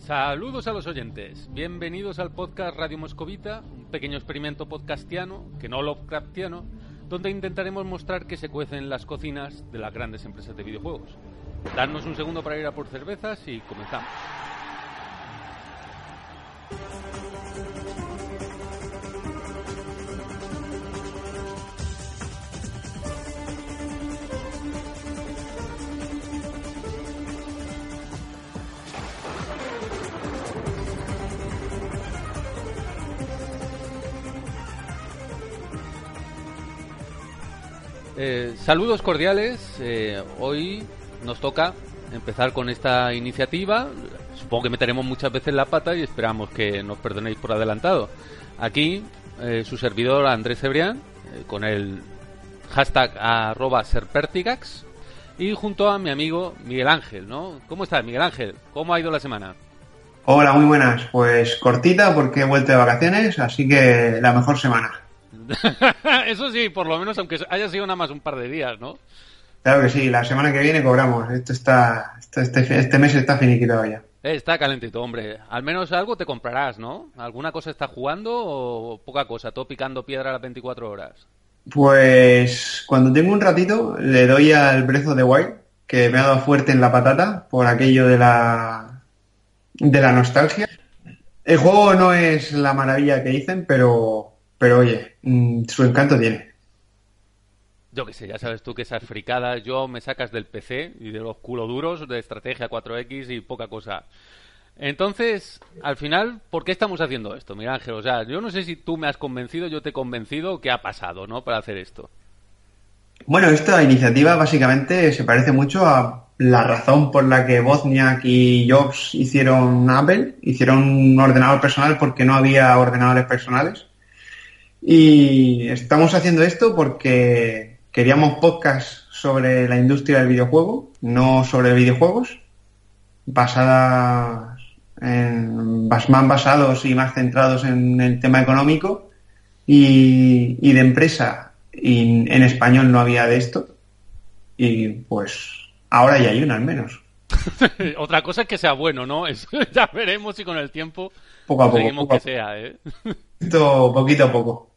Saludos a los oyentes, bienvenidos al podcast Radio Moscovita, un pequeño experimento podcastiano, que no Lovecraftiano, donde intentaremos mostrar que se cuecen las cocinas de las grandes empresas de videojuegos. Darnos un segundo para ir a por cervezas y comenzamos. Saludos cordiales. Eh, hoy nos toca empezar con esta iniciativa. Supongo que meteremos muchas veces la pata y esperamos que nos perdonéis por adelantado. Aquí eh, su servidor Andrés Cebrián con el hashtag arroba serpertigax y junto a mi amigo Miguel Ángel, ¿no? ¿Cómo estás, Miguel Ángel? ¿Cómo ha ido la semana? Hola, muy buenas. Pues cortita porque he vuelto de vacaciones, así que la mejor semana. Eso sí, por lo menos aunque haya sido nada más un par de días, ¿no? Claro que sí, la semana que viene cobramos. Esto está, este, este, mes está finiquitado ya. Eh, está calentito, hombre. Al menos algo te comprarás, ¿no? ¿Alguna cosa está jugando o poca cosa? Todo picando piedra a las 24 horas. Pues cuando tengo un ratito le doy al Brezo de Wild, que me ha dado fuerte en la patata por aquello de la de la nostalgia. El juego no es la maravilla que dicen, pero pero oye, mm, su encanto tiene. Yo qué sé, ya sabes tú que esas fricadas, yo me sacas del PC y de los culo duros de estrategia 4X y poca cosa. Entonces, al final, ¿por qué estamos haciendo esto, Miguel Ángel? O sea, yo no sé si tú me has convencido, yo te he convencido, ¿qué ha pasado, no? Para hacer esto. Bueno, esta iniciativa básicamente se parece mucho a la razón por la que Wozniak y Jobs hicieron Apple, hicieron un ordenador personal porque no había ordenadores personales. Y estamos haciendo esto porque queríamos podcast sobre la industria del videojuego, no sobre videojuegos, basadas en, más basados y más centrados en el tema económico y, de empresa. Y en español no había de esto. Y pues ahora ya hay una al menos. Otra cosa es que sea bueno, ¿no? ya veremos si con el tiempo poco a poco, que sea, ¿eh? poquito a poco.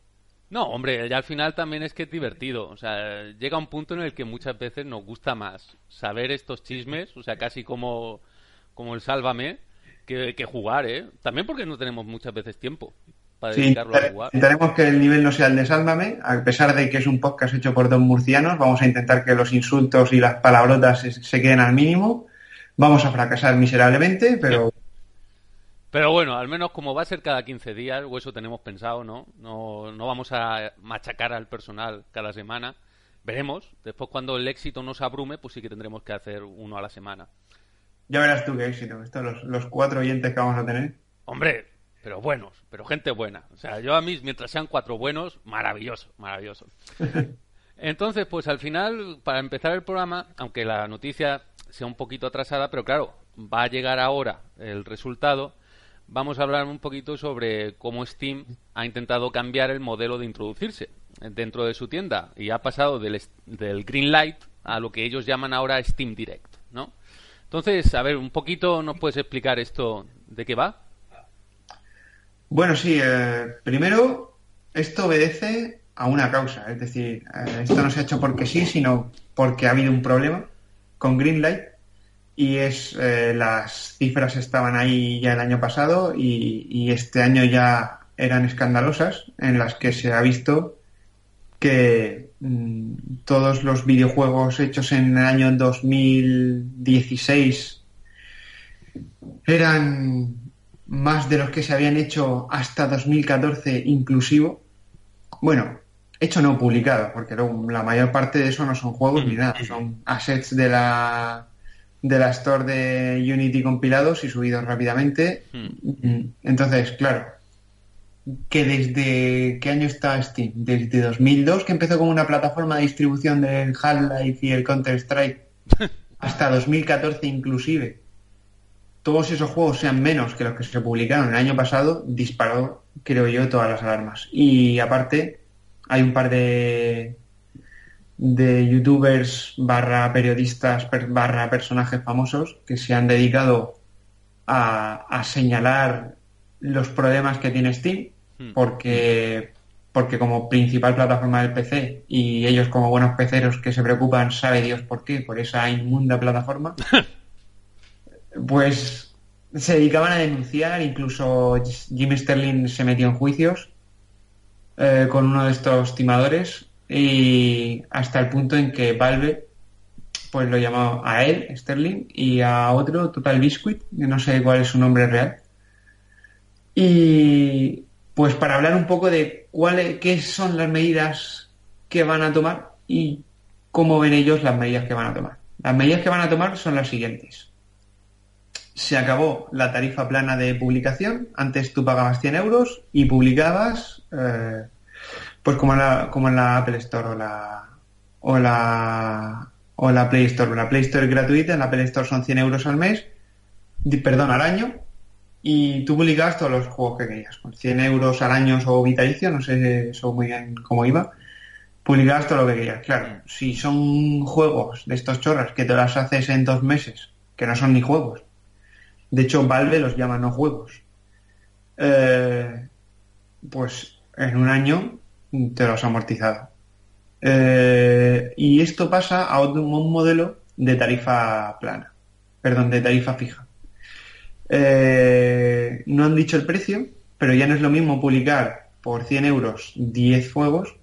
No, hombre, ya al final también es que es divertido. O sea, llega un punto en el que muchas veces nos gusta más saber estos chismes, o sea, casi como, como el Sálvame, que, jugar, ¿eh? También porque no tenemos muchas veces tiempo para dedicarlo a jugar. Intentaremos que el nivel no sea el de Sálvame, a pesar de que es un podcast hecho por dos murcianos, vamos a intentar que los insultos y las palabrotas se, queden al mínimo. Vamos a fracasar miserablemente, pero pero bueno, al menos como va a ser cada 15 días, o eso tenemos pensado, ¿no? No, no vamos a machacar al personal cada semana. Veremos. Después, cuando el éxito nos abrume, pues sí que tendremos que hacer uno a la semana. Ya verás tú qué éxito. Estos los, los cuatro oyentes que vamos a tener. Hombre, pero buenos, pero gente buena. O sea, yo a mí, mientras sean cuatro buenos, maravilloso, maravilloso. Entonces, pues al final, para empezar el programa, aunque la noticia sea un poquito atrasada, pero claro, va a llegar ahora el resultado vamos a hablar un poquito sobre cómo Steam ha intentado cambiar el modelo de introducirse dentro de su tienda y ha pasado del, del Green Light a lo que ellos llaman ahora Steam Direct, ¿no? Entonces, a ver, un poquito nos puedes explicar esto de qué va. Bueno, sí. Eh, primero, esto obedece a una causa, es decir, eh, esto no se ha hecho porque sí, sino porque ha habido un problema con Greenlight y es eh, las cifras estaban ahí ya el año pasado y, este año ya eran escandalosas en las que se ha visto que mm, todos los videojuegos hechos en el año 2016 eran más de los que se habían hecho hasta 2014 inclusivo. Bueno, hecho no publicado, porque la mayor parte de eso no son juegos ni nada, son assets de la de la store de Unity compilados y subidos rápidamente. Hmm. Entonces, claro, que desde qué año está Steam? Desde 2002 que empezó como una plataforma de distribución del Half-Life y el Counter-Strike hasta 2014 inclusive. Todos esos juegos sean menos que los que se publicaron el año pasado, disparó, creo yo, todas las alarmas. Y aparte, hay un par de de youtubers barra periodistas barra personajes famosos que se han dedicado a, señalar los problemas que tiene Steam, hmm. porque, porque como principal plataforma del PC y ellos como buenos peceros que se preocupan, sabe Dios por qué, por esa inmunda plataforma, pues se dedicaban a denunciar, incluso Jim Sterling se metió en juicios eh, con uno de estos timadores y hasta el punto en que Valve pues lo llamó a él, Sterling, y a otro, Total Biscuit, que no sé cuál es su nombre real. Y pues para hablar un poco de cuáles, qué son las medidas que van a tomar y cómo ven ellos las medidas que van a tomar. Las medidas que van a tomar son las siguientes. Se acabó la tarifa plana de publicación. Antes tú pagabas 100 euros y publicabas, eh, pues como en, la, como en la Apple Store o la, o la o la Play Store. La Play Store es gratuita, en la Play Store son 100 euros al mes, perdón, al año, y tú publicabas todos los juegos que querías. Con 100 euros al año o vitalicio, no sé eso muy bien cómo iba, publicabas todo lo que querías. Claro, si son juegos de estos chorras que te las haces en dos meses, que no son ni juegos, de hecho Valve los llama no juegos, eh, pues en un año te los has amortizado. Eh, y esto pasa a un modelo de tarifa plana, perdón, de tarifa fija. Eh, no han dicho el precio, pero ya no es lo mismo publicar por 100 euros 10 juegos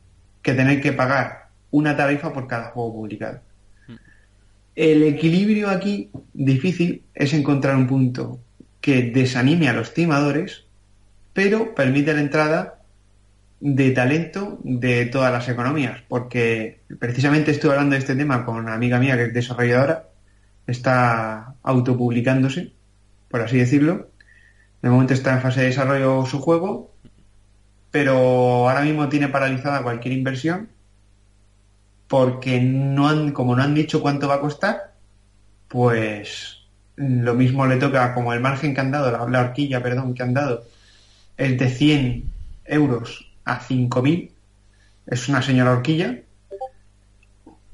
que tener que pagar una tarifa por cada juego publicado. El equilibrio aquí difícil es encontrar un punto que desanime a los timadores, pero permite la entrada de talento de todas las economías, porque precisamente estuve hablando de este tema con una amiga mía que es desarrolladora, está autopublicándose, por así decirlo. De momento está en fase de desarrollo su juego, pero ahora mismo tiene paralizada cualquier inversión porque no han, como no han dicho cuánto va a costar, pues lo mismo le toca como el margen que han dado, la, la horquilla, perdón, que han dado es de 100 euros a 5.000. Es una señora horquilla.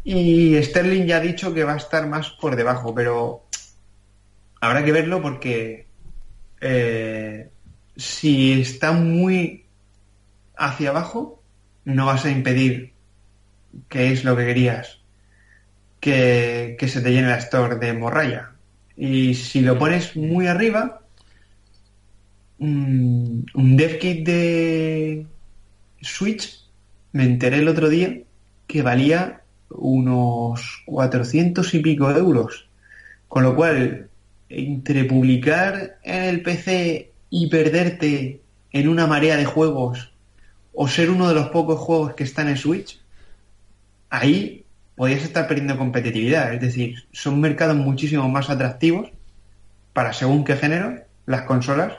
Y Sterling ya ha dicho que va a estar más por debajo, pero habrá que verlo porque eh, si está muy hacia abajo, no vas a impedir, que es lo que querías, que, se te llene la store de morralla. Y si lo pones muy arriba, mm, un dev kit de Switch me enteré el otro día que valía unos 400 y pico euros. Con lo cual, entre publicar en el PC y perderte en una marea de juegos o ser uno de los pocos juegos que están en Switch, ahí podías estar perdiendo competitividad. Es decir, son mercados muchísimo más atractivos para según qué género las consolas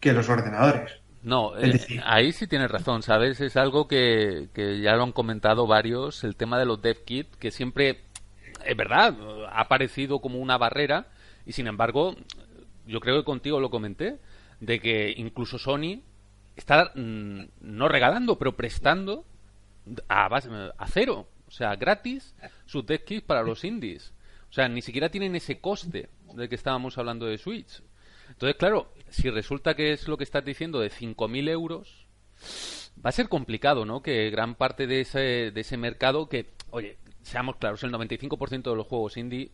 que los ordenadores. No, eh, ahí sí tienes razón, ¿sabes? Es algo que, ya lo han comentado varios, el tema de los dev kit, que siempre, es verdad, ha aparecido como una barrera y sin embargo, yo creo que contigo lo comenté, de que incluso Sony está mm, no regalando, pero prestando a, a cero, o sea, gratis, sus dev kits para los indies. O sea, ni siquiera tienen ese coste del que estábamos hablando de Switch. Entonces, claro, si resulta que es lo que estás diciendo de 5.000 euros, va a ser complicado, ¿no? Que gran parte de ese, de ese mercado, que, oye, seamos claros, el 95% de los juegos indie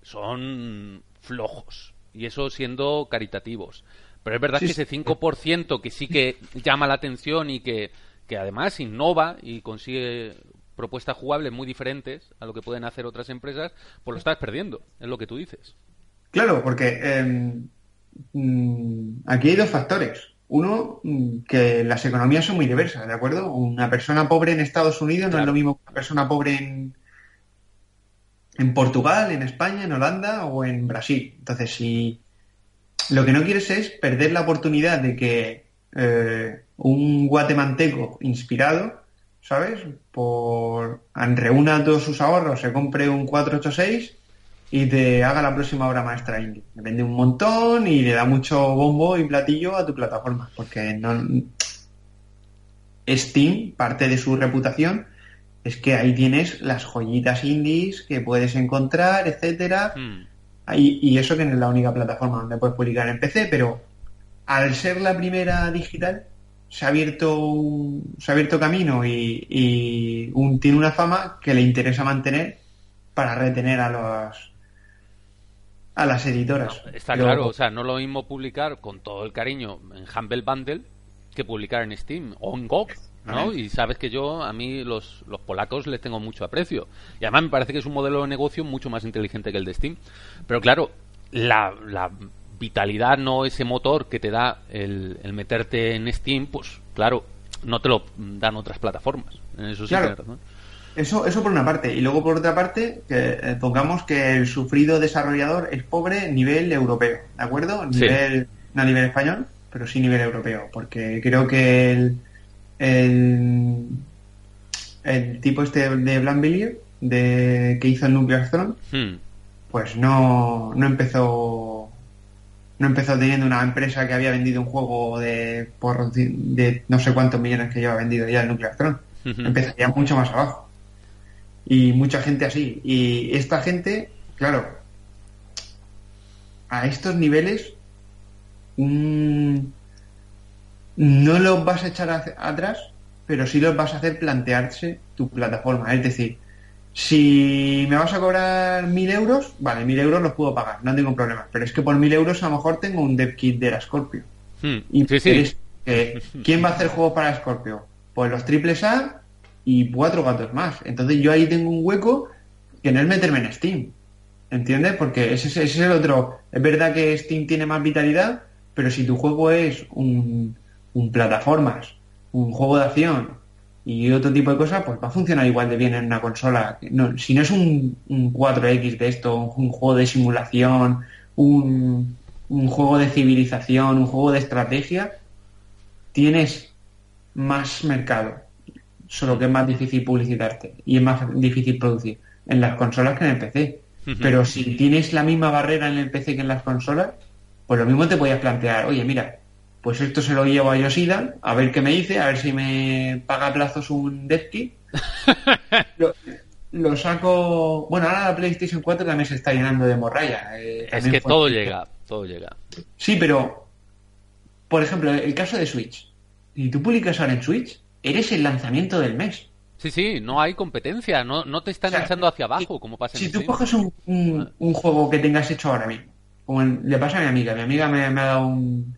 son flojos. Y eso siendo caritativos. Pero es verdad que ese 5% que sí que llama la atención y que, que además innova y consigue propuestas jugables muy diferentes a lo que pueden hacer otras empresas, pues lo estás perdiendo, es lo que tú dices. Claro, porque em, aquí hay dos factores. Uno, mm, que las economías son muy diversas, ¿de acuerdo? Una persona pobre en Estados Unidos no es lo mismo que una persona pobre en, en Portugal, en España, en Holanda o en Brasil. Entonces, si lo que no quieres es perder la oportunidad de que eh, un guatemalteco inspirado, ¿sabes? Por reúna todos sus ahorros, se compre un 486 y te haga la próxima obra maestra indie. Depende un montón y le da mucho bombo y platillo a tu plataforma, porque no Steam, parte de su reputación, es que ahí tienes las joyitas indies que puedes encontrar, etcétera. Hmm. Y, y eso que no es la única plataforma donde puedes publicar en PC, pero al ser la primera digital, se ha abierto un, se ha abierto camino y, y un, tiene una fama que le interesa mantener para retener a los a las editoras. No, está claro, o sea, no lo mismo publicar con todo el cariño en Humble Bundle que publicar en Steam o en GOG, ¿no? Y sabes que yo, a mí los, los polacos les tengo mucho aprecio. Y además me parece que es un modelo de negocio mucho más inteligente que el de Steam. Pero claro, la, la vitalidad, no ese motor que te da el, el, meterte en Steam, pues claro, no te lo dan otras plataformas. En eso sí claro. ¿no? Eso, eso por una parte. Y luego por otra parte, que eh, pongamos que el sufrido desarrollador es pobre nivel europeo, ¿de acuerdo? Nivel, sí. No a nivel español, pero sí nivel europeo. Porque creo que el, el, el tipo este de Blanvillier, de que hizo el Nuclear Throne, hmm. pues no, no empezó no empezó teniendo una empresa que había vendido un juego de por de no sé cuántos millones que lleva vendido ya el Nuclear Throne. Uh -huh. Empezaría mucho más abajo y mucha gente así. Y esta gente, claro, a estos niveles mmm, no los vas a echar atrás, pero sí los vas a hacer plantearse tu plataforma. Es decir, si me vas a cobrar mil euros, vale, mil euros los puedo pagar, no tengo problema. Pero es que por mil euros a lo mejor tengo un dev kit de la Scorpio. Hmm. Y sí, sí. ¿quién va a hacer juegos para Scorpio? Pues los triples A y cuatro gatos más. Entonces yo ahí tengo un hueco que no es meterme en Steam. ¿Entiendes? Porque ese, es el otro. Es verdad que Steam tiene más vitalidad, pero si tu juego es un, un plataformas, un juego de acción y otro tipo de cosas, pues va a funcionar igual de bien en una consola. No, si no es un, un 4X de esto, un, un juego de simulación, un, un juego de civilización, un juego de estrategia, tienes más mercado solo que es más difícil publicitarte y es más difícil producir en las consolas que en el PC. Uh -huh. Pero si tienes la misma barrera en el PC que en las consolas, pues lo mismo te podías plantear, oye, mira, pues esto se lo llevo a Yoshida, a ver qué me dice, a ver si me paga a plazos un kit. lo, lo, saco... Bueno, ahora la PlayStation 4 también se está llenando de morralla. Eh, es que todo llega, todo llega. Sí, pero, por ejemplo, el caso de Switch. Si tú publicas ahora en Switch, eres el lanzamiento del mes. Sí, sí, no hay competencia, no, no te están o sea, echando hacia abajo, como pasa Si tú coges un, un, un, juego que tengas hecho ahora mismo, como le pasa a mi amiga, mi amiga me, me ha dado un,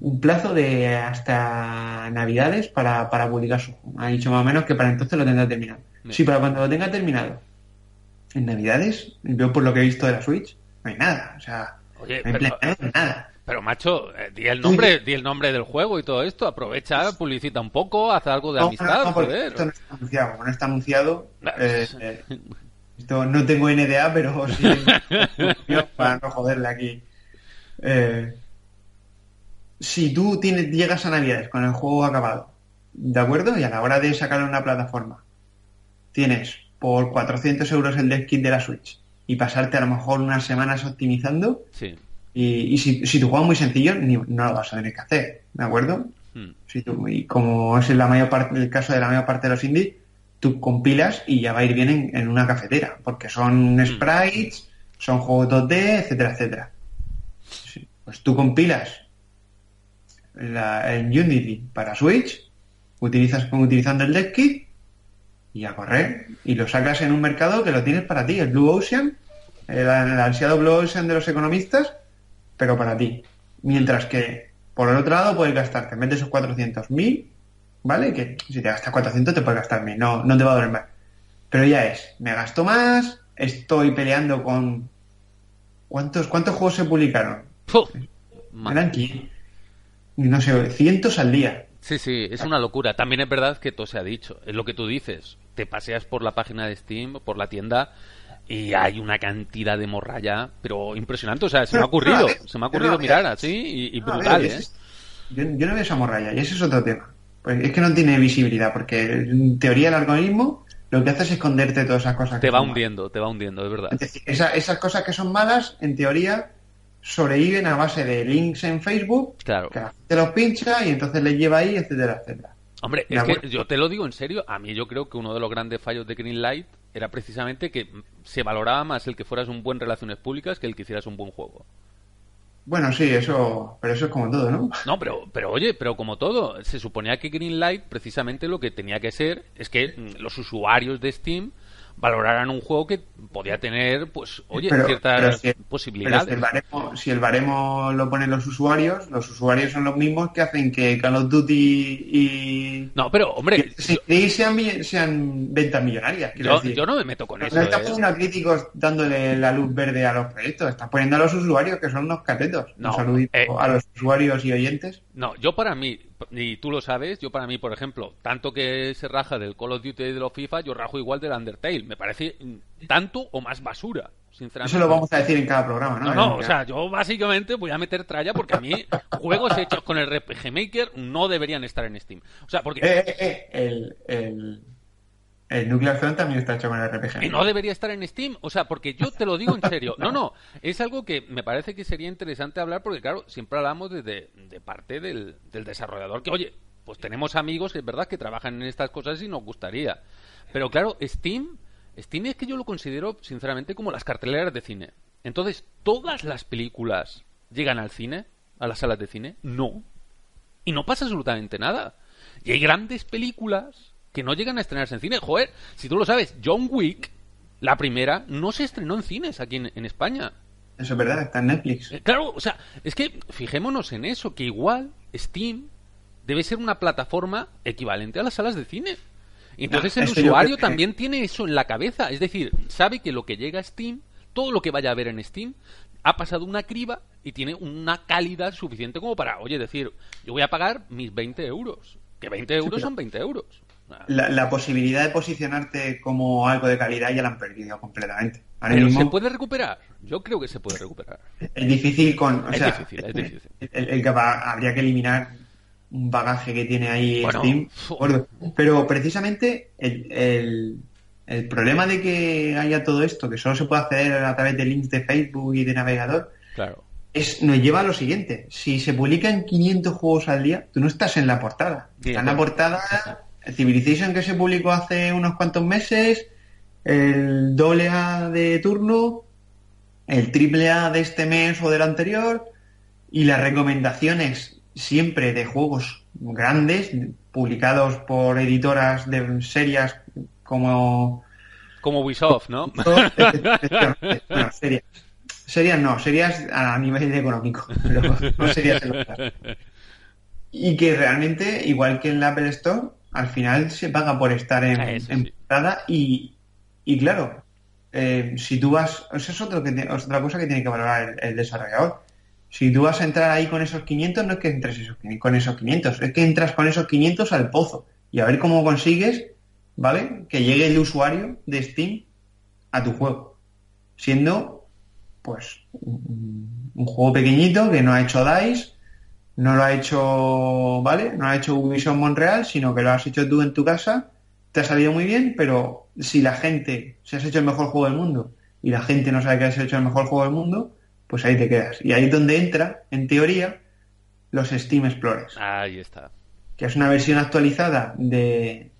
un, plazo de hasta Navidades para, para publicar su juego. Ha dicho más o menos que para entonces lo tendrá terminado. Sí. Si para cuando lo tenga terminado, en Navidades, yo por lo que he visto de la Switch, no hay nada. O sea, Oye, no hay pero, nada. Pero macho, eh, di el nombre, di el nombre del juego y todo esto, aprovecha, publicita un poco, haz algo de no, amistad, no, joder. Esto no está anunciado, como no está anunciado, eh, eh, esto no tengo NDA, pero sí para no joderle aquí. Eh, si tú tienes, llegas a Navidades con el juego acabado, ¿de acuerdo? Y a la hora de sacarlo en una plataforma, tienes por 400 euros el dev kit de la Switch y pasarte a lo mejor unas semanas optimizando, sí. Y, y si, si, tu juego es muy sencillo, ni, no lo vas a tener que hacer, ¿de acuerdo? Hmm. Si tú, y como es la mayor parte, el caso de la mayor parte de los indies, tú compilas y ya va a ir bien en, en una cafetera, porque son Hmm. sprites, son juegos 2D, etcétera, etcétera. Sí, pues tú compilas la, en Unity para Switch, utilizas utilizando el dev kit y a correr, y lo sacas en un mercado que lo tienes para ti, el Blue Ocean, el, el ansiado Blue Ocean de los economistas, pero para ti. Mientras que, por el otro lado, puedes gastarte, en vez de esos 400.000, ¿vale? Que si te gastas 400 te puedes gastar 1.000, no, no te va a doler más. Pero ya es, me gasto más, estoy peleando con... ¿Cuántos, cuántos juegos se publicaron? Eran aquí, no sé, cientos al día. Sí, sí, es una locura. También es verdad que todo se ha dicho. Es lo que tú dices. Te paseas por la página de Steam, por la tienda, y hay una cantidad de morralla, pero impresionante. O sea, se me ha ocurrido, se me ha ocurrido mirar así y, y brutal, ver, ¿eh? Yo, yo, no veo esa morralla y ese es otro tema. Pues es que no tiene visibilidad, porque en teoría el algoritmo lo que hace es esconderte todas esas cosas. Te va hundiendo, te va hundiendo, es verdad. Es decir, esa, esas cosas que son malas, en teoría, sobreviven a base de links en Facebook, claro. que la gente los pincha y entonces les lleva ahí, etcétera, etcétera. Hombre, es que yo te lo digo en serio, a mí yo creo que uno de los grandes fallos de Greenlight era precisamente que se valoraba más el que fueras un buen relaciones públicas que el que hicieras un buen juego. Bueno, sí, eso, pero eso es como todo, ¿no? No, pero, pero oye, pero como todo, se suponía que Greenlight precisamente lo que tenía que ser es que mm, los usuarios de Steam valoraran un juego que podía tener, pues, oye, ciertas posibilidades. si, el baremo, lo ponen los usuarios, los usuarios son los mismos que hacen que Call of Duty y... No, pero, hombre... Y sean, sean ventas millonarias. Yo, no me meto con eso. No estás ¿eh? poniendo a críticos dándole la luz verde a los proyectos, estás poniendo a los usuarios que son unos catetos. un saludito eh, a los usuarios y oyentes. No, yo para mí, y tú lo sabes, yo para mí, por ejemplo, tanto que se raja del Call of Duty y de los FIFA, yo rajo igual del Undertale. Me parece tanto o más basura, sinceramente. Eso lo vamos a decir en cada programa, ¿no? No, o sea, yo básicamente voy a meter tralla porque a mí juegos hechos con el RPG Maker no deberían estar en Steam. O sea, porque... Eh, eh, eh, el el Nuclear Throne también está hecho con el RPG. Y no debería estar en Steam. O sea, porque yo te lo digo en serio. No, no. Es algo que me parece que sería interesante hablar porque, claro, siempre hablamos de, parte del, desarrollador. Que, oye, pues tenemos amigos es verdad que trabajan en estas cosas y nos gustaría. Pero, claro, Steam, Steam es que yo lo considero, sinceramente, como las carteleras de cine. Entonces, ¿todas las películas llegan al cine? ¿A las salas de cine? No. Y no pasa absolutamente nada. Y hay grandes películas que no llegan a estrenarse en cine. Joder, si tú lo sabes, John Wick, la primera, no se estrenó en cines aquí en, España. Eso es verdad, está en Netflix. Eh, claro, o sea, es que fijémonos en eso, que igual Steam debe ser una plataforma equivalente a las salas de cine. Entonces el usuario también tiene eso en la cabeza, es decir, sabe que lo que llega a Steam, todo lo que vaya a ver en Steam, ha pasado una criba y tiene una calidad suficiente como para, oye, decir, yo voy a pagar mis 20 euros. Que 20 euros son 20 euros. La, posibilidad de posicionarte como algo de calidad ya la han perdido completamente. Pero se puede recuperar. Yo creo que se puede recuperar. Es difícil con. es difícil, es difícil. El, que habría que eliminar un bagaje que tiene ahí Steam. Pero precisamente el, el, problema de que haya todo esto, que solo se puede hacer a través de links de Facebook y de navegador, claro. es, nos lleva a lo siguiente. Si se publican 500 juegos al día, tú no estás en la portada. Está en la portada Civilization que se publicó hace unos cuantos meses, el doble A de turno, el triple A de este mes o del anterior, y las recomendaciones siempre de juegos grandes, publicados por editoras de serias como... Como Ubisoft, ¿no? no serias. Serias no, serias a nivel económico, pero no serias Y que realmente, igual que en la Apple Store, al final se paga por estar en, ah, y, y, claro, eh, si tú vas, eso es, otro que, otra cosa que tiene que valorar el, desarrollador. Si tú vas a entrar ahí con esos 500, no es que entres con esos 500, es que entras con esos 500 al pozo y a ver cómo consigues, ¿vale? Que llegue el usuario de Steam a tu juego, siendo, pues, un, un juego pequeñito que no ha hecho DICE, no lo ha hecho, ¿vale? No lo ha hecho Ubisoft Montreal, sino que lo has hecho tú en tu casa, te ha salido muy bien, pero si la gente, si has hecho el mejor juego del mundo y la gente no sabe que has hecho el mejor juego del mundo, pues ahí te quedas. Y ahí es donde entra, en teoría, los Steam Explorers. Ahí está. Que es una versión actualizada de,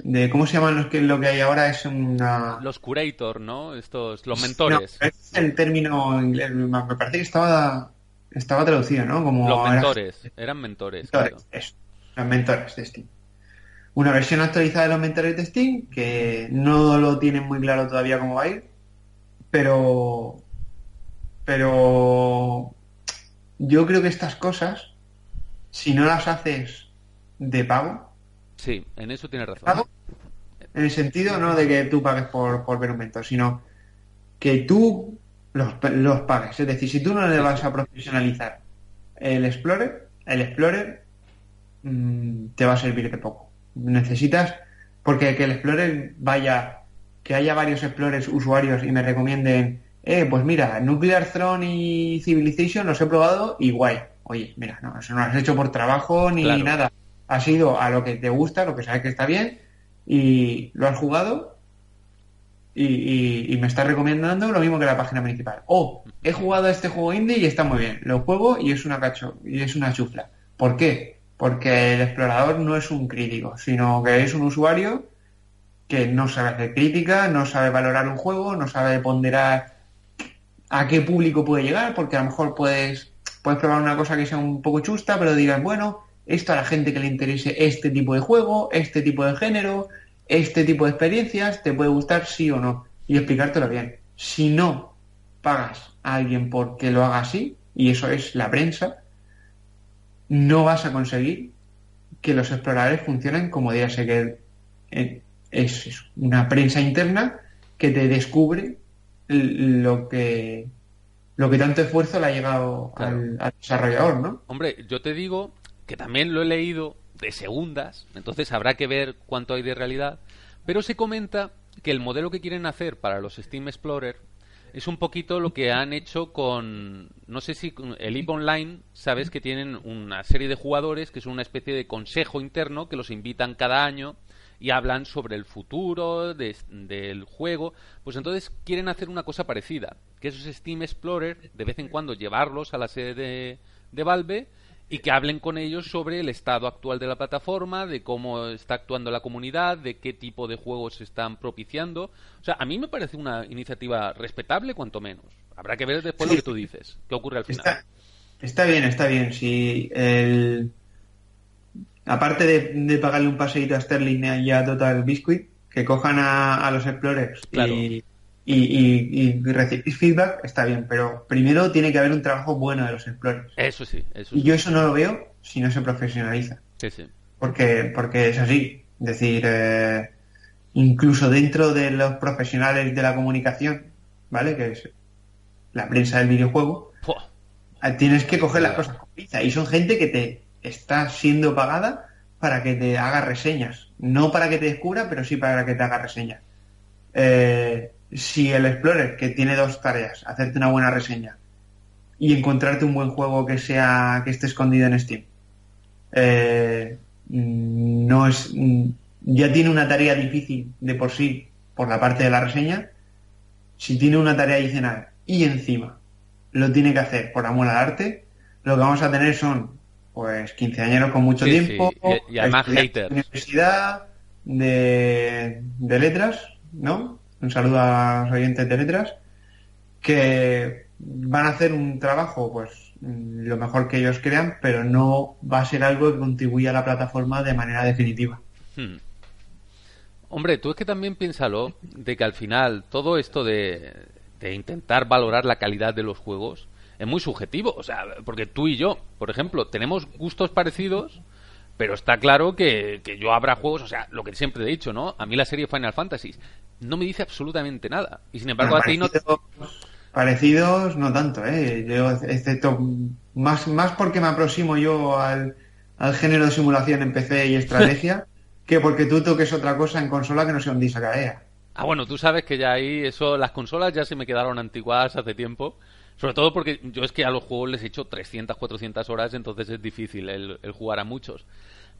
de ¿cómo se llaman los que lo que hay ahora? Es una los curator, ¿no? Estos los mentores. es el término inglés, me parece que estaba estaba traducido, ¿no? Como Los mentores, eran mentores. los mentores de Steam. Una versión actualizada de los mentores de Steam que no lo tienen muy claro todavía cómo va a ir, pero. Pero. Yo creo que estas cosas, si no las haces de pago. Sí, en eso tienes razón. en el sentido no de que tú pagues por, por ver un mentor, sino que tú los, los pagues. Es decir, si tú no le vas a profesionalizar el Explorer, el Explorer mm, te va a servir de poco. Necesitas, porque que el Explorer vaya, que haya varios Explorers usuarios y me recomienden, eh, pues mira, Nuclear Throne y Civilization los he probado y guay. Oye, mira, no, eso no lo has hecho por trabajo ni nada. Has ido a lo que te gusta, lo que sabes que está bien y lo has jugado y, me está recomendando lo mismo que la página principal. O he jugado a este juego indie y está muy bien. Lo juego y es una cacho y es una chufla. ¿Por qué? Porque el explorador no es un crítico, sino que es un usuario que no sabe hacer crítica, no sabe valorar un juego, no sabe ponderar a qué público puede llegar, porque a lo mejor puedes, puedes probar una cosa que sea un poco chusta, pero digas, bueno, esto a la gente que le interese este tipo de juego, este tipo de género, este tipo de experiencias, te puede gustar sí o no, y explicártelo bien. Si no pagas a alguien porque lo haga así, y eso es la prensa, no vas a conseguir que los exploradores funcionen como debe ser que eh, es una prensa interna que te descubre lo que lo que tanto esfuerzo le ha llegado al, desarrollador, ¿no? Hombre, yo te digo que también lo he leído de segundas, entonces habrá que ver cuánto hay de realidad, pero se comenta que el modelo que quieren hacer para los Steam Explorer es un poquito lo que han hecho con, no sé si el EVE Online, sabes que tienen una serie de jugadores que son una especie de consejo interno que los invitan cada año y hablan sobre el futuro del juego, pues entonces quieren hacer una cosa parecida, que esos Steam Explorer de vez en cuando llevarlos a la sede de, de Valve y que hablen con ellos sobre el estado actual de la plataforma, de cómo está actuando la comunidad, de qué tipo de juegos se están propiciando. O sea, a mí me parece una iniciativa respetable, cuanto menos. Habrá que ver después lo que tú dices, qué ocurre al final. Está, está bien, está bien. Si el, aparte de, pagarle un paseíto a Sterling y a Total Biscuit, que cojan a, los Explorers y, y, recibir feedback, está bien, pero primero tiene que haber un trabajo bueno de los Explorers. Eso sí, eso Y yo eso no lo veo si no se profesionaliza. Sí, sí. Porque, porque es así. Es decir, eh, incluso dentro de los profesionales de la comunicación, ¿vale? Que es la prensa del videojuego, tienes que coger las cosas con pizza. Y son gente que te está siendo pagada para que te haga reseñas. No para que te descubra, pero sí para que te haga reseñas. Eh, si el Explorer, que tiene dos tareas, hacerte una buena reseña y encontrarte un buen juego que sea que esté escondido en Steam, eh, no es ya tiene una tarea difícil de por sí por la parte de la reseña, si tiene una tarea adicional y encima lo tiene que hacer por amor al arte, lo que vamos a tener son pues quinceañeros con mucho tiempo, y, además haters. Universidad de, de letras, ¿no? Un saludo a los oyentes de letras, que van a hacer un trabajo, pues lo mejor que ellos crean, pero no va a ser algo que contribuya a la plataforma de manera definitiva. Hmm. Hombre, tú es que también piénsalo de que al final todo esto de, de intentar valorar la calidad de los juegos es muy subjetivo. O sea, porque tú y yo, por ejemplo, tenemos gustos parecidos, pero está claro que, que yo habrá juegos, o sea, lo que siempre he dicho, ¿no? A mí la serie Final Fantasy no me dice absolutamente nada. Y sin embargo, a ti no. Parecidos, no tanto, ¿eh? Yo, excepto. Más, más porque me aproximo yo al, al género de simulación en PC y estrategia, que porque tú toques otra cosa en consola que no sea un disacadea. Ah, bueno, tú sabes que ya ahí, eso, las consolas ya se me quedaron antiguadas hace tiempo. Sobre todo porque yo es que a los juegos les he hecho 300, 400 horas, entonces es difícil el, jugar a muchos.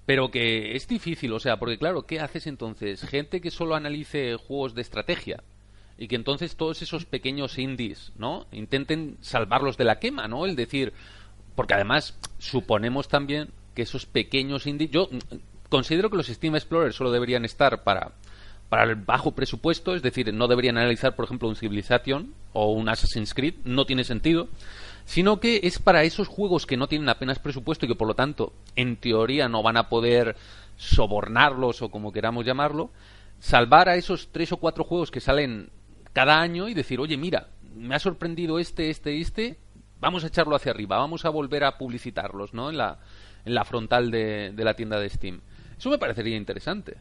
Pero que es difícil, o sea, porque claro, ¿qué haces entonces? Gente que solo analice juegos de estrategia y que entonces todos esos pequeños indies, ¿no? Intenten salvarlos de la quema, ¿no? El decir, porque además suponemos también que esos pequeños indies, yo considero que los Steam Explorer solo deberían estar para para el bajo presupuesto, es decir, no deberían analizar, por ejemplo, un Civilization o un Assassin's Creed, no tiene sentido, sino que es para esos juegos que no tienen apenas presupuesto y que por lo tanto, en teoría, no van a poder sobornarlos o como queramos llamarlo, salvar a esos tres o cuatro juegos que salen cada año y decir, oye, mira, me ha sorprendido este, este este, vamos a echarlo hacia arriba, vamos a volver a publicitarlos, ¿no? En la, en la frontal de, de la tienda de Steam. Eso me parecería interesante.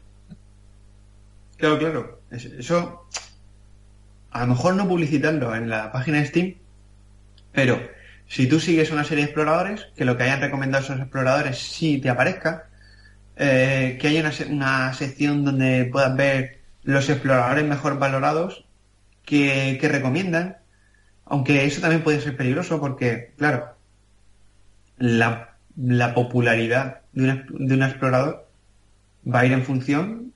Claro, claro. Eso, a lo mejor no publicitarlo en la página de Steam, pero si tú sigues una serie de exploradores, que lo que hayan recomendado esos exploradores sí te aparezca, eh, que haya una, una, sección donde puedas ver los exploradores mejor valorados que, recomiendan, aunque eso también puede ser peligroso porque, claro, la, popularidad de un, de un explorador va a ir en función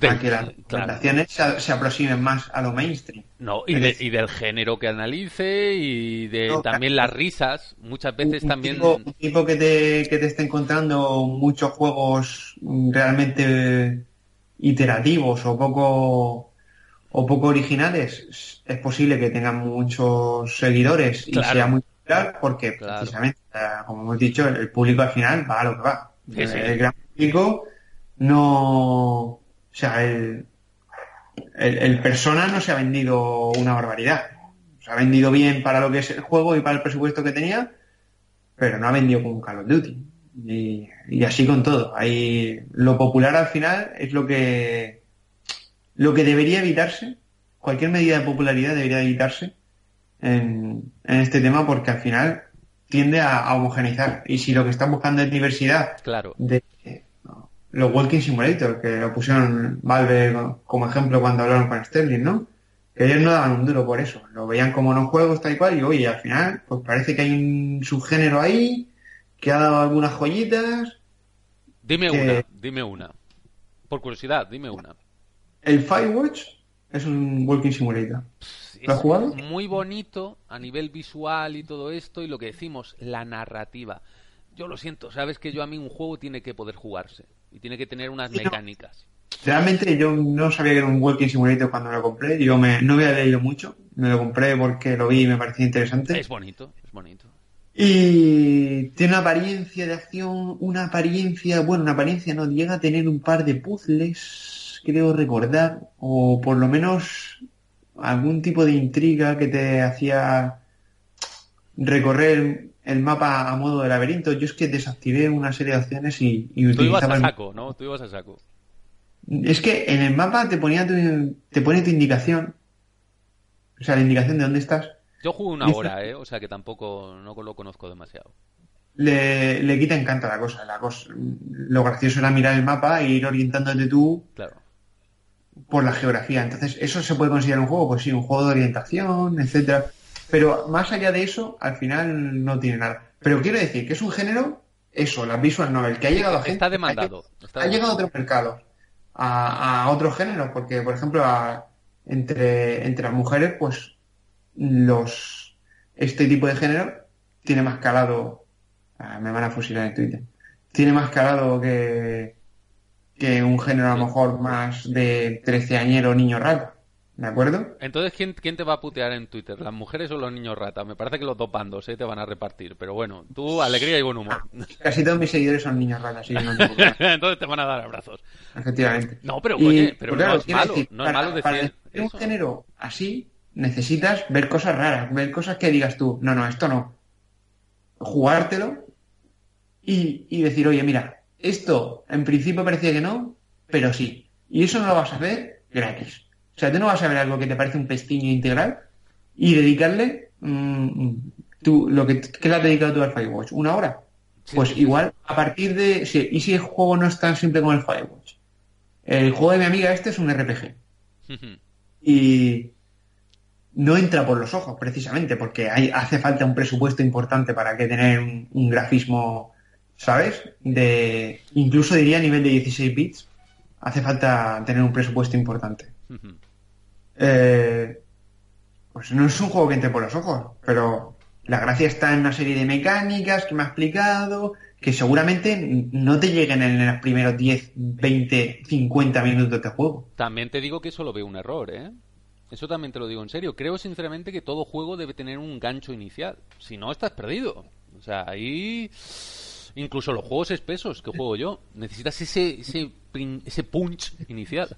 para que las plantaciones se, aproximen más a lo mainstream. No, y, del género que analice y de también las risas, muchas veces también... un tipo que te, que te esté encontrando muchos juegos realmente iterativos o poco o poco originales, es posible que tengan muchos seguidores y sea muy popular porque precisamente, como hemos dicho, el público al final va a lo que va. El gran público no, o sea, el, el, persona no se ha vendido una barbaridad. Se ha vendido bien para lo que es el juego y para el presupuesto que tenía, pero no ha vendido como Call of Duty. Y, así con todo. Ahí, lo popular al final es lo que, lo que debería evitarse. Cualquier medida de popularidad debería evitarse en, este tema porque al final tiende a, homogeneizar. Y si lo que están buscando es diversidad claro. de los Walking Simulator, que lo pusieron Valve como ejemplo cuando hablaron con Sterling, ¿no? Que ellos no daban un duro por eso. Lo veían como no juegos tal y cual y oye, al final, pues parece que hay un subgénero ahí que ha dado algunas joyitas. Dime una, dime una. Por curiosidad, dime una. El Firewatch es un Walking Simulator. ¿Lo has jugado? Muy bonito a nivel visual y todo esto, y lo que decimos, la narrativa. Yo lo siento, sabes que yo a mí un juego tiene que poder jugarse y tiene que tener unas mecánicas. Realmente yo no sabía que era un Walking Simulator cuando lo compré. Yo me, no había leído mucho. Me lo compré porque lo vi y me parecía interesante. Es bonito, es bonito. Y tiene una apariencia de acción, una apariencia, bueno, una apariencia no, llega a tener un par de puzzles, creo recordar, o por lo menos algún tipo de intriga que te hacía recorrer el mapa a modo de laberinto. Yo es que desactivé una serie de opciones y, y Tú ibas a saco, ¿no? Tú ibas a saco. Es que en el mapa te ponía te pone tu indicación, o sea, la indicación de dónde estás yo jugué una hora, ¿eh? O sea que tampoco no lo conozco demasiado. Le, le quita encanto la cosa. La cosa. Lo gracioso era mirar el mapa e ir orientándote tú claro. por la geografía. Entonces, ¿eso se puede considerar un juego? Pues sí, un juego de orientación, etcétera. Pero más allá de eso, al final no tiene nada. Pero quiero decir que es un género, eso, la visual novel, que ha llegado a gente. Está demandado. ha, llegado a otros mercados, a, a otros géneros, porque, por ejemplo, entre, entre las mujeres, pues los este tipo de género tiene más calado ah, me van a fusilar en Twitter tiene más calado que que un género a lo mejor más de treceañero niño rata ¿De acuerdo? Entonces, ¿quién, ¿quién te va a putear en Twitter? ¿Las mujeres o los niños rata? Me parece que los dos bandos ¿eh? te van a repartir. Pero bueno, tú, alegría y buen humor. Casi todos mis seguidores son niños ratas, sí, Entonces te van a dar abrazos. Efectivamente. No, pero oye, pero no es malo. no es malo decir. un género así, necesitas ver cosas raras, ver cosas que digas tú, no, no, esto no. Jugártelo y, decir, oye, mira, esto en principio parecía que no, pero sí. Y eso no lo vas a ver gratis. O sea, tú no vas a ver algo que te parece un pestiño integral y dedicarle mm, tú, lo que, ¿qué le has dedicado tú al Firewatch? ¿Una hora? pues igual, a partir de... ¿Y si el juego no es tan simple como el Firewatch? El juego de mi amiga este es un RPG. y, no entra por los ojos, precisamente, porque hay, hace falta un presupuesto importante para que tener un, grafismo, ¿sabes? De, incluso diría a nivel de 16 bits, hace falta tener un presupuesto importante. Eh, pues no es un juego que entre por los ojos, pero la gracia está en una serie de mecánicas que me ha explicado, que seguramente no te lleguen en los primeros 10, 20, 50 minutos de juego. También te digo que eso lo veo un error, ¿eh? Eso también te lo digo en serio. Creo sinceramente que todo juego debe tener un gancho inicial. Si no, estás perdido. O sea, ahí... Incluso los juegos espesos que juego yo. Necesitas ese, ese, ese punch inicial.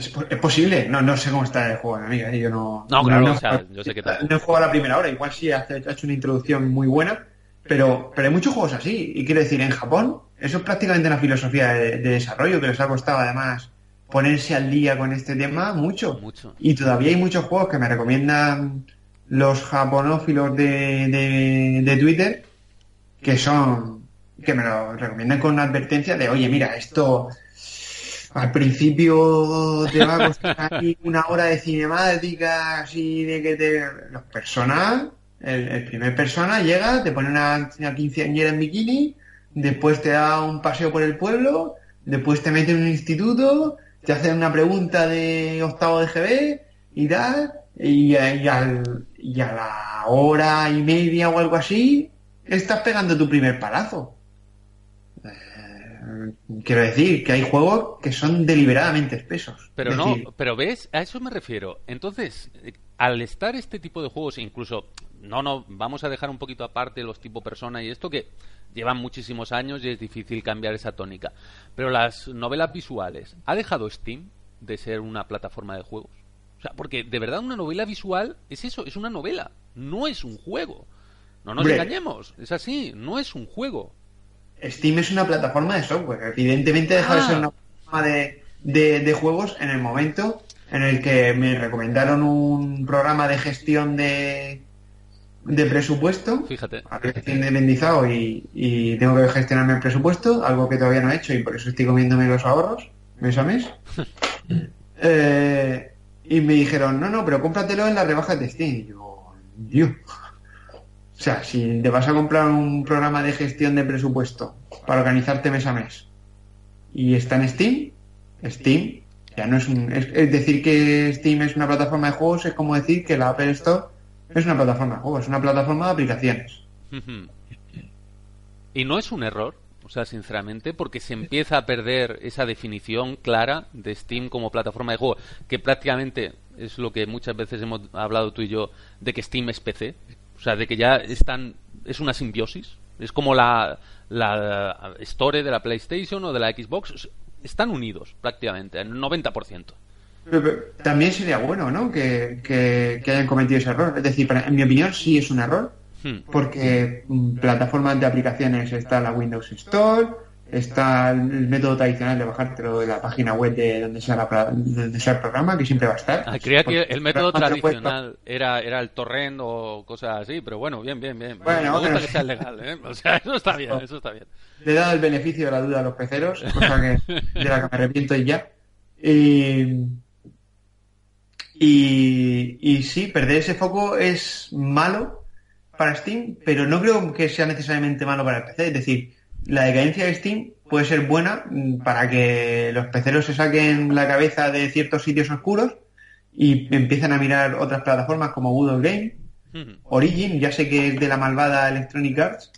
¿Es, posible? No, no sé cómo está el juego, amiga. Yo no... No, claro, o sea, yo sé que tal. No he jugado a la primera hora. Igual sí ha hecho una introducción muy buena. Pero, pero hay muchos juegos así. Y quiero decir, en Japón, eso es prácticamente una filosofía de desarrollo que les ha costado además ponerse al día con este tema mucho. Y todavía hay muchos juegos que me recomiendan los japonófilos de, de, Twitter que son que me lo recomiendan con una advertencia de oye mira esto al principio te va a costar una hora de cinemática así de que te los personas el, primer persona llega te pone una, quinceañera en bikini después te da un paseo por el pueblo después te mete en un instituto te hacen una pregunta de octavo de GB y tal, y, y a la hora y media o algo así, estás pegando tu primer palazo. Eh, quiero decir que hay juegos que son deliberadamente espesos. Pero no, pero ves, a eso me refiero. Entonces, al estar este tipo de juegos, incluso, no, no, vamos a dejar un poquito aparte los tipo persona y esto que llevan muchísimos años y es difícil cambiar esa tónica. Pero las novelas visuales, ¿ha dejado Steam de ser una plataforma de juegos? O sea, porque de verdad una novela visual es eso, es una novela, no es un juego. No nos engañemos, es así, no es un juego. Steam es una plataforma de software. Evidentemente deja de ser ah. una plataforma de, de, juegos en el momento en el que me recomendaron un programa de gestión de, de presupuesto. Fíjate. Estoy indemnizado y, y tengo que gestionarme el presupuesto, algo que todavía no he hecho y por eso estoy comiéndome los ahorros mes a mes. eh, y me dijeron, no, no, pero cómpratelo en las rebajas de Steam. Y yo, Dios. O sea, si te vas a comprar un programa de gestión de presupuesto para organizarte mes a mes y está en Steam, Steam ya no es un... Es, decir que Steam es una plataforma de juegos es como decir que la Apple Store es una plataforma de juegos, es una plataforma de aplicaciones. Y no es un error, o sea, sinceramente, porque se empieza a perder esa definición clara de Steam como plataforma de juego, que prácticamente es lo que muchas veces hemos hablado tú y yo, de que Steam es PC, o sea, de que ya están. Es una simbiosis. Es como la, la Store de la PlayStation o de la Xbox. Están unidos prácticamente, el 90%. también sería bueno, ¿no? Que, que, hayan cometido ese error. Es decir, en mi opinión, sí es un error. Hmm. Porque mm, plataformas de aplicaciones está la Windows Store, Está el, método tradicional de bajártelo de la página web de donde sea, donde sea el programa, que siempre va a estar. Ah, creía que el método tradicional era, era el torrent o cosas así, pero bueno, bien, bien, bien. Bueno, Me gusta que sea legal, ¿eh? O sea, eso está bien, eso está bien. Le he dado el beneficio de la duda a los peceros, cosa que, de la que me arrepiento y ya. Y, y, y sí, perder ese foco es malo para Steam, pero no creo que sea necesariamente malo para el PC. Es decir, la decadencia de Steam puede ser buena mm, para que los peceros se saquen la cabeza de ciertos sitios oscuros y empiezan a mirar otras plataformas como Google Game, Origin, ya sé que es de la malvada Electronic Arts,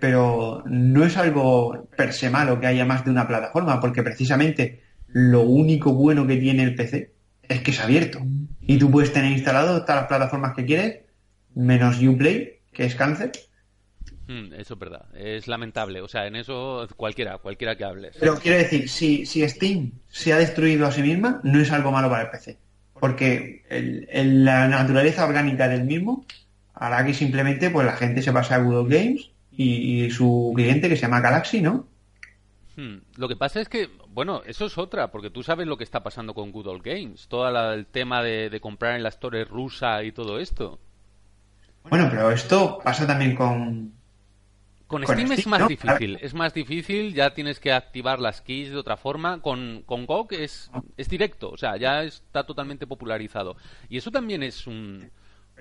pero no es algo per se malo que haya más de una plataforma, porque precisamente lo único bueno que tiene el PC es que es abierto. Y tú puedes tener instalado todas las plataformas que quieres, menos Uplay, que es cáncer, Mm, eso es verdad, es lamentable. O sea, en eso cualquiera, cualquiera que hable. Pero quiero decir, si, si Steam se ha destruido a sí misma, no es algo malo para el PC. Porque la naturaleza orgánica del mismo hará que simplemente pues la gente se pase a Google Games y, su cliente que se llama Galaxy, ¿no? Hmm, lo que pasa es que, bueno, eso es otra, porque tú sabes lo que está pasando con Google Games, todo el tema de, de comprar en las torres rusa y todo esto. Bueno, pero esto pasa también con, con, Steam, es más difícil, es más difícil, ya tienes que activar las keys de otra forma. Con, con GOG es, es directo, o sea, ya está totalmente popularizado. Y eso también es un,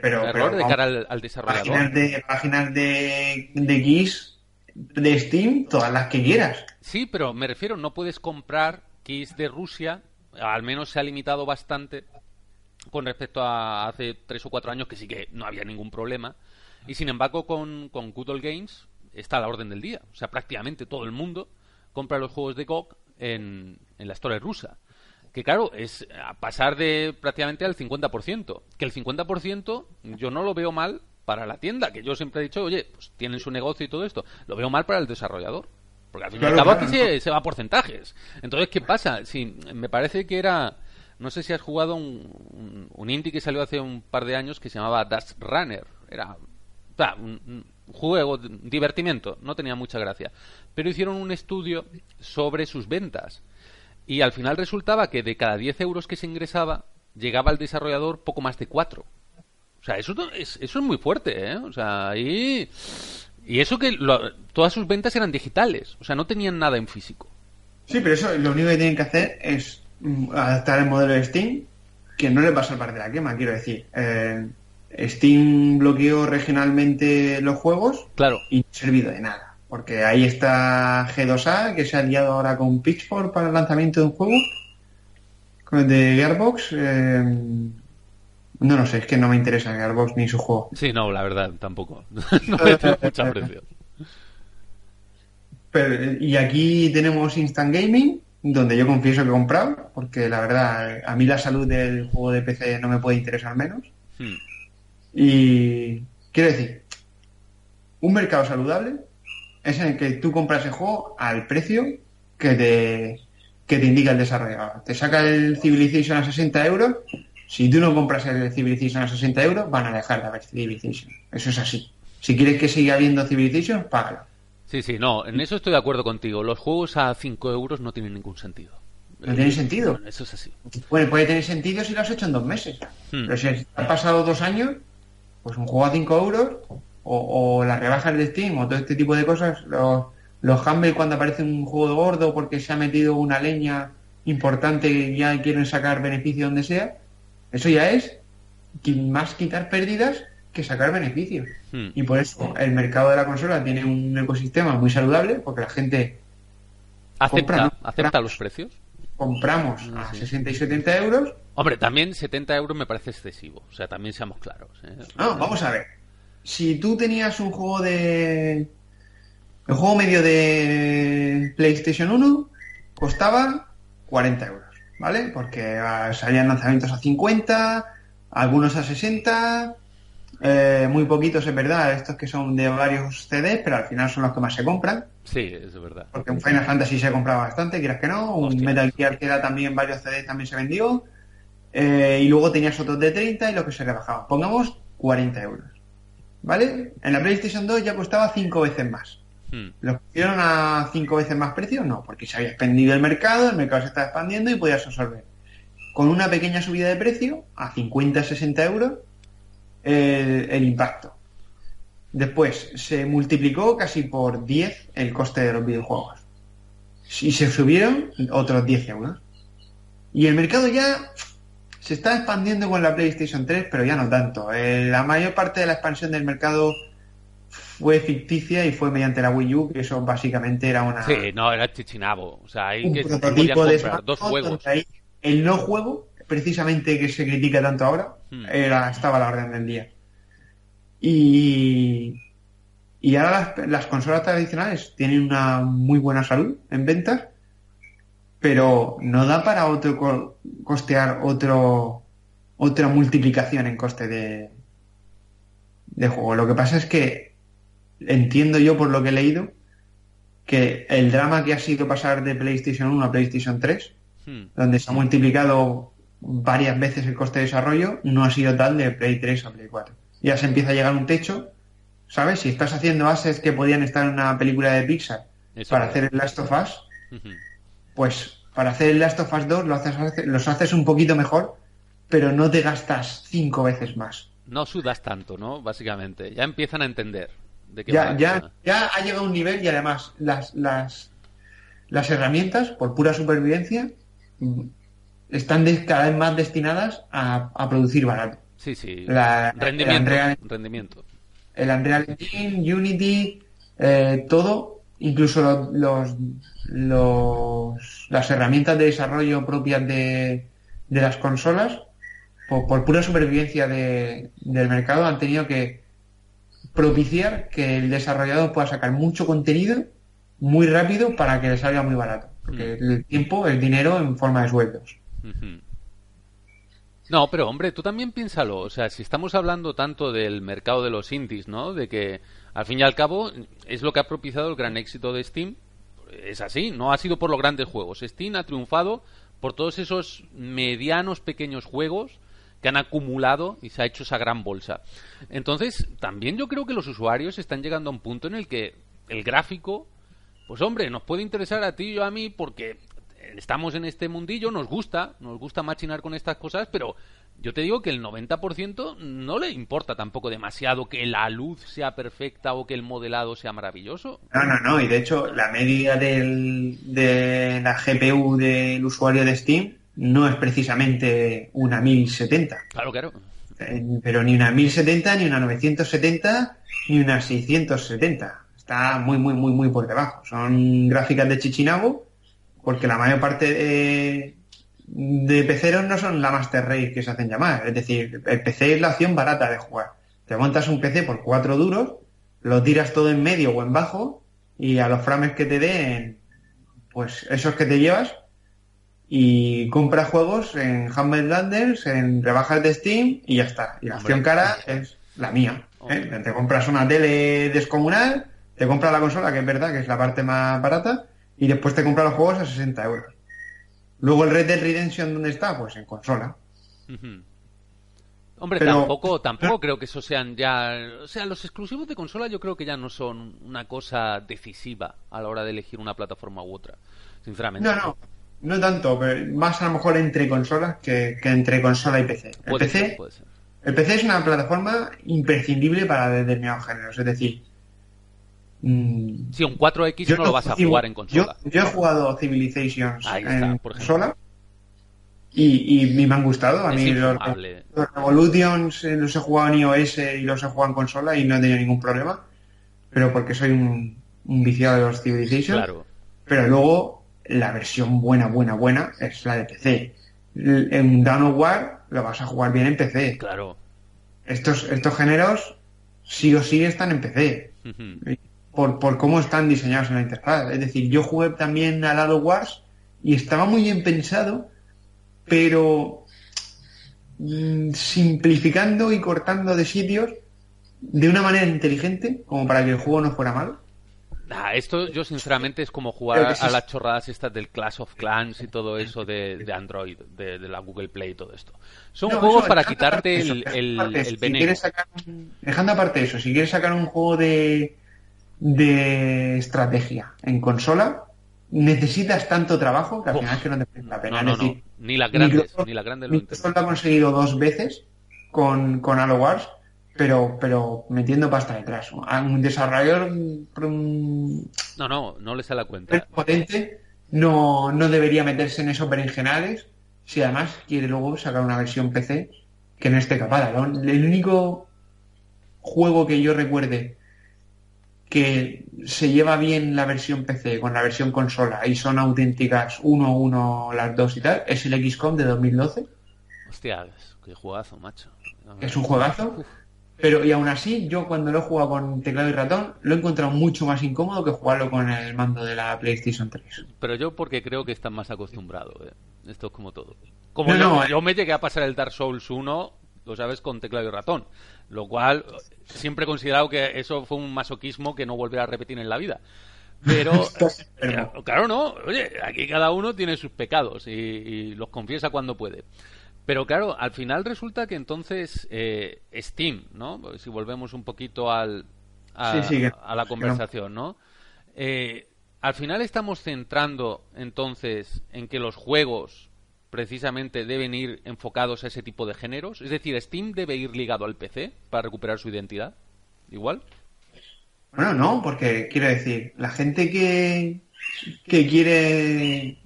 error de cara al, desarrollador. Páginas de, páginas de, de keys de Steam, todas las que quieras. Sí, pero me refiero, no puedes comprar keys de Rusia, al menos se ha limitado bastante con respecto a hace tres o cuatro años que sí que no había ningún problema. Y sin embargo, con, con Good Games está a la orden del día. O sea, prácticamente todo el mundo compra los juegos de GOG en, en la historia rusa. Que claro, es a pasar de prácticamente al 50%. Que el 50% yo no lo veo mal para la tienda, que yo siempre he dicho, oye, pues tienen su negocio y todo esto. Lo veo mal para el desarrollador. Porque al fin y al cabo aquí se, va a porcentajes. Entonces, ¿qué pasa? Si, me parece que era... No sé si has jugado un, un, indie que salió hace un par de años que se llamaba Dash Runner. Era un, juego, divertimiento, no tenía mucha gracia. Pero hicieron un estudio sobre sus ventas. Y al final resultaba que de cada 10 euros que se ingresaba, llegaba al desarrollador poco más de 4. O sea, eso es, eso es muy fuerte, ¿eh? O sea, ahí... Y eso que todas sus ventas eran digitales, o sea, no tenían nada en físico. Sí, pero eso lo único que tienen que hacer es mm, adaptar el modelo de Steam, que no le va a salvar de la quema, quiero decir. Eh, Steam bloqueó regionalmente los juegos claro. y no ha servido de nada. Porque ahí está G2A, que se ha aliado ahora con Pitchfork para el lanzamiento de un juego de Gearbox. Eh, no lo sé, es que no me interesa Gearbox ni su juego. Sí, no, la verdad, tampoco. no me tengo mucha y aquí tenemos Instant Gaming, donde yo confieso que he comprado, porque la verdad, a mí la salud del juego de PC no me puede interesar menos. Hmm. Y quiero decir, un mercado saludable es en el que tú compras el juego al precio que te, que te indica el desarrollador. Te saca el Civilization a 60 euros. Si tú no compras el Civilization a 60 euros, van a dejar de haber Civilization. Eso es así. Si quieres que siga habiendo Civilization, págalo. Sí, sí, no, en eso estoy de acuerdo contigo. Los juegos a 5 euros no tienen ningún sentido. No tiene sentido. eso es así. Bueno, puede tener sentido si lo has hecho en dos meses. Hmm. Pero si han pasado dos años, pues un juego a 5 euros o, las rebajas de Steam o todo este tipo de cosas, los, los Humble cuando aparece un juego gordo porque se ha metido una leña importante y ya quieren sacar beneficio donde sea, eso ya es más quitar pérdidas que sacar beneficios. Hmm. Y por eso el mercado de la consola tiene un ecosistema muy saludable porque la gente acepta, acepta los precios. Compramos a 60 y 70 euros. Hombre, también 70 euros me parece excesivo. O sea, también seamos claros. ¿eh? No, vamos a ver. Si tú tenías un juego de. El juego medio de PlayStation 1 costaba 40 euros, ¿vale? Porque ah, salían lanzamientos a 50, algunos a 60, eh, muy poquitos, es verdad, estos que son de varios CDs, pero al final son los que más se compran. Sí, es verdad. Porque un Final Fantasy se compraba bastante, quieras que no. Un Metal Gear que era también varios CDs también se vendió. Eh, y luego tenías otros de 30 y lo que se rebajaba. Pongamos 40 euros. ¿Vale? En la PlayStation 2 ya costaba 5 veces más. Hmm. ¿Lo pusieron a 5 veces más precio? No, porque se había expandido el mercado, el mercado se estaba expandiendo y podías absorber. Con una pequeña subida de precio, a 50-60 euros, el, impacto. Después se multiplicó casi por 10 el coste de los videojuegos. Y se subieron otros 10 euros. Y el mercado ya se está expandiendo con la PlayStation 3, pero ya no tanto. Eh, la mayor parte de la expansión del mercado fue ficticia y fue mediante la Wii U, que eso básicamente era una... Sí, no, era chichinabo. O sea, hay que prototipo de dos juegos. el no juego precisamente que se critica tanto ahora, hmm. era, estaba a la orden del día. Y, y ahora las, consolas tradicionales tienen una muy buena salud en ventas, pero no da para otro costear otro otra multiplicación en coste de, de juego. Lo que pasa es que entiendo yo por lo que he leído que el drama que ha sido pasar de PlayStation 1 a PlayStation 3, hmm. donde se ha multiplicado varias veces el coste de desarrollo, no ha sido tal de Play 3 a Play 4. Ya se empieza a llegar a un techo, ¿sabes? Si estás haciendo assets que podían estar en una película de Pixar para hacer el Last of Us, pues para hacer el Last of Us 2 lo haces, los haces un poquito mejor, pero no te gastas cinco veces más. No sudas tanto, ¿no? Básicamente. Ya empiezan a entender. De que ya, ya, ya ha llegado un nivel y además las, las, las herramientas, por pura supervivencia, están cada vez más destinadas a, producir barato. Sí, sí. rendimiento, el rendimiento. El Unreal Engine, Unity, eh, todo, incluso los, los, las herramientas de desarrollo propias de, de las consolas, por, pura supervivencia del mercado, han tenido que propiciar que el desarrollador pueda sacar mucho contenido muy rápido para que le salga muy barato. Porque mm. el tiempo es dinero en forma de sueldos. No, pero hombre, tú también piénsalo. O sea, si estamos hablando tanto del mercado de los indies, ¿no? De que al fin y al cabo es lo que ha propiciado el gran éxito de Steam. Es así, no ha sido por los grandes juegos. Steam ha triunfado por todos esos medianos pequeños juegos que han acumulado y se ha hecho esa gran bolsa. Entonces, también yo creo que los usuarios están llegando a un punto en el que el gráfico, pues hombre, nos puede interesar a ti y yo a mí porque estamos en este mundillo, nos gusta, nos gusta machinar con estas cosas, pero yo te digo que el 90% no le importa tampoco demasiado que la luz sea perfecta o que el modelado sea maravilloso. No, no, no, y de hecho la media del, de la GPU del usuario de Steam no es precisamente una 1070. Claro, claro. Eh, pero ni una 1070, ni una 970, ni una 670. Está muy, muy, muy, muy por debajo. Son gráficas de Chichinabo porque la mayor parte de, de peceros no son la Master Race que se hacen llamar. Es decir, el PC es la opción barata de jugar. Te montas un PC por cuatro duros, lo tiras todo en medio o en bajo y a los frames que te den, pues esos que te llevas y compra juegos en Humble Landers, en rebajas de Steam y ya está. Y la opción cara es la mía. ¿eh? Te compras una tele descomunal, te compras la consola, que es verdad que es la parte más barata, y después te compras los juegos a 60 euros. Luego el Red Dead Redemption, ¿dónde está? Pues en consola. Hombre, tampoco, tampoco creo que eso sean ya... O sea, los exclusivos de consola yo creo que ya no son una cosa decisiva a la hora de elegir una plataforma u otra, sinceramente. No, no, no tanto, pero más a lo mejor entre consolas que, entre consola y PC. El PC, el PC es una plataforma imprescindible para determinados géneros, es decir... Mm, si un 4X no lo vas a jugar en consola. Yo, he jugado Civilizations en consola y, y, me han gustado. A mí los, Revolutions eh, los he jugado en iOS y los he jugado en consola y no he tenido ningún problema. Pero porque soy un, viciado de los Civilizations. Claro. Pero luego la versión buena, buena, buena es la de PC. En Dawn of War lo vas a jugar bien en PC. Claro. Estos, estos géneros sí o sí están en PC. Por, por cómo están diseñados en la interfaz. Es decir, yo jugué también a Dawn of Wars y estaba muy bien pensado pero mm, simplificando y cortando de sitios de una manera inteligente, como para que el juego no fuera malo. Ah, esto yo sinceramente es como jugar a, las chorradas estas del Clash of Clans y todo eso de, Android, de, la Google Play y todo esto. Son juegos para quitarte el, el, veneno. dejando aparte eso, si quieres sacar un juego de, de estrategia en consola, necesitas tanto trabajo que al final es que no te merece la pena. Ni la grande ni la grande lo lo ha conseguido dos veces con, con Halo Wars, pero, pero metiendo pasta detrás. Un desarrollador no, no, no le sale la cuenta. potente no, no debería meterse en esos berenjenales si además quiere luego sacar una versión PC que no esté capada. El único juego que yo recuerde que se lleva bien la versión PC con la versión consola y son auténticas uno uno las dos y tal, es el XCOM de 2012. Hostia, qué juegazo, macho. Es un juegazo. Pero y aún así, yo cuando lo he jugado con teclado y ratón, lo he encontrado mucho más incómodo que jugarlo con el mando de la PlayStation 3. Pero yo porque creo que estás más acostumbrado. ¿eh? Esto es como todo. Como yo, yo, me llegué a pasar el Dark Souls 1, lo sabes, con teclado y ratón. Lo cual siempre he considerado que eso fue un masoquismo que no volverá a repetir en la vida. Pero, claro, no. Oye, aquí cada uno tiene sus pecados y, los confiesa cuando puede. Pero claro, al final resulta que entonces eh, Steam, ¿no? Si volvemos un poquito al, a, la conversación, ¿no? Eh, al final estamos centrando entonces en que los juegos precisamente deben ir enfocados a ese tipo de géneros? Es decir, ¿Steam debe ir ligado al PC para recuperar su identidad? ¿Igual? Bueno, no, porque quiero decir, la gente que, que quiere,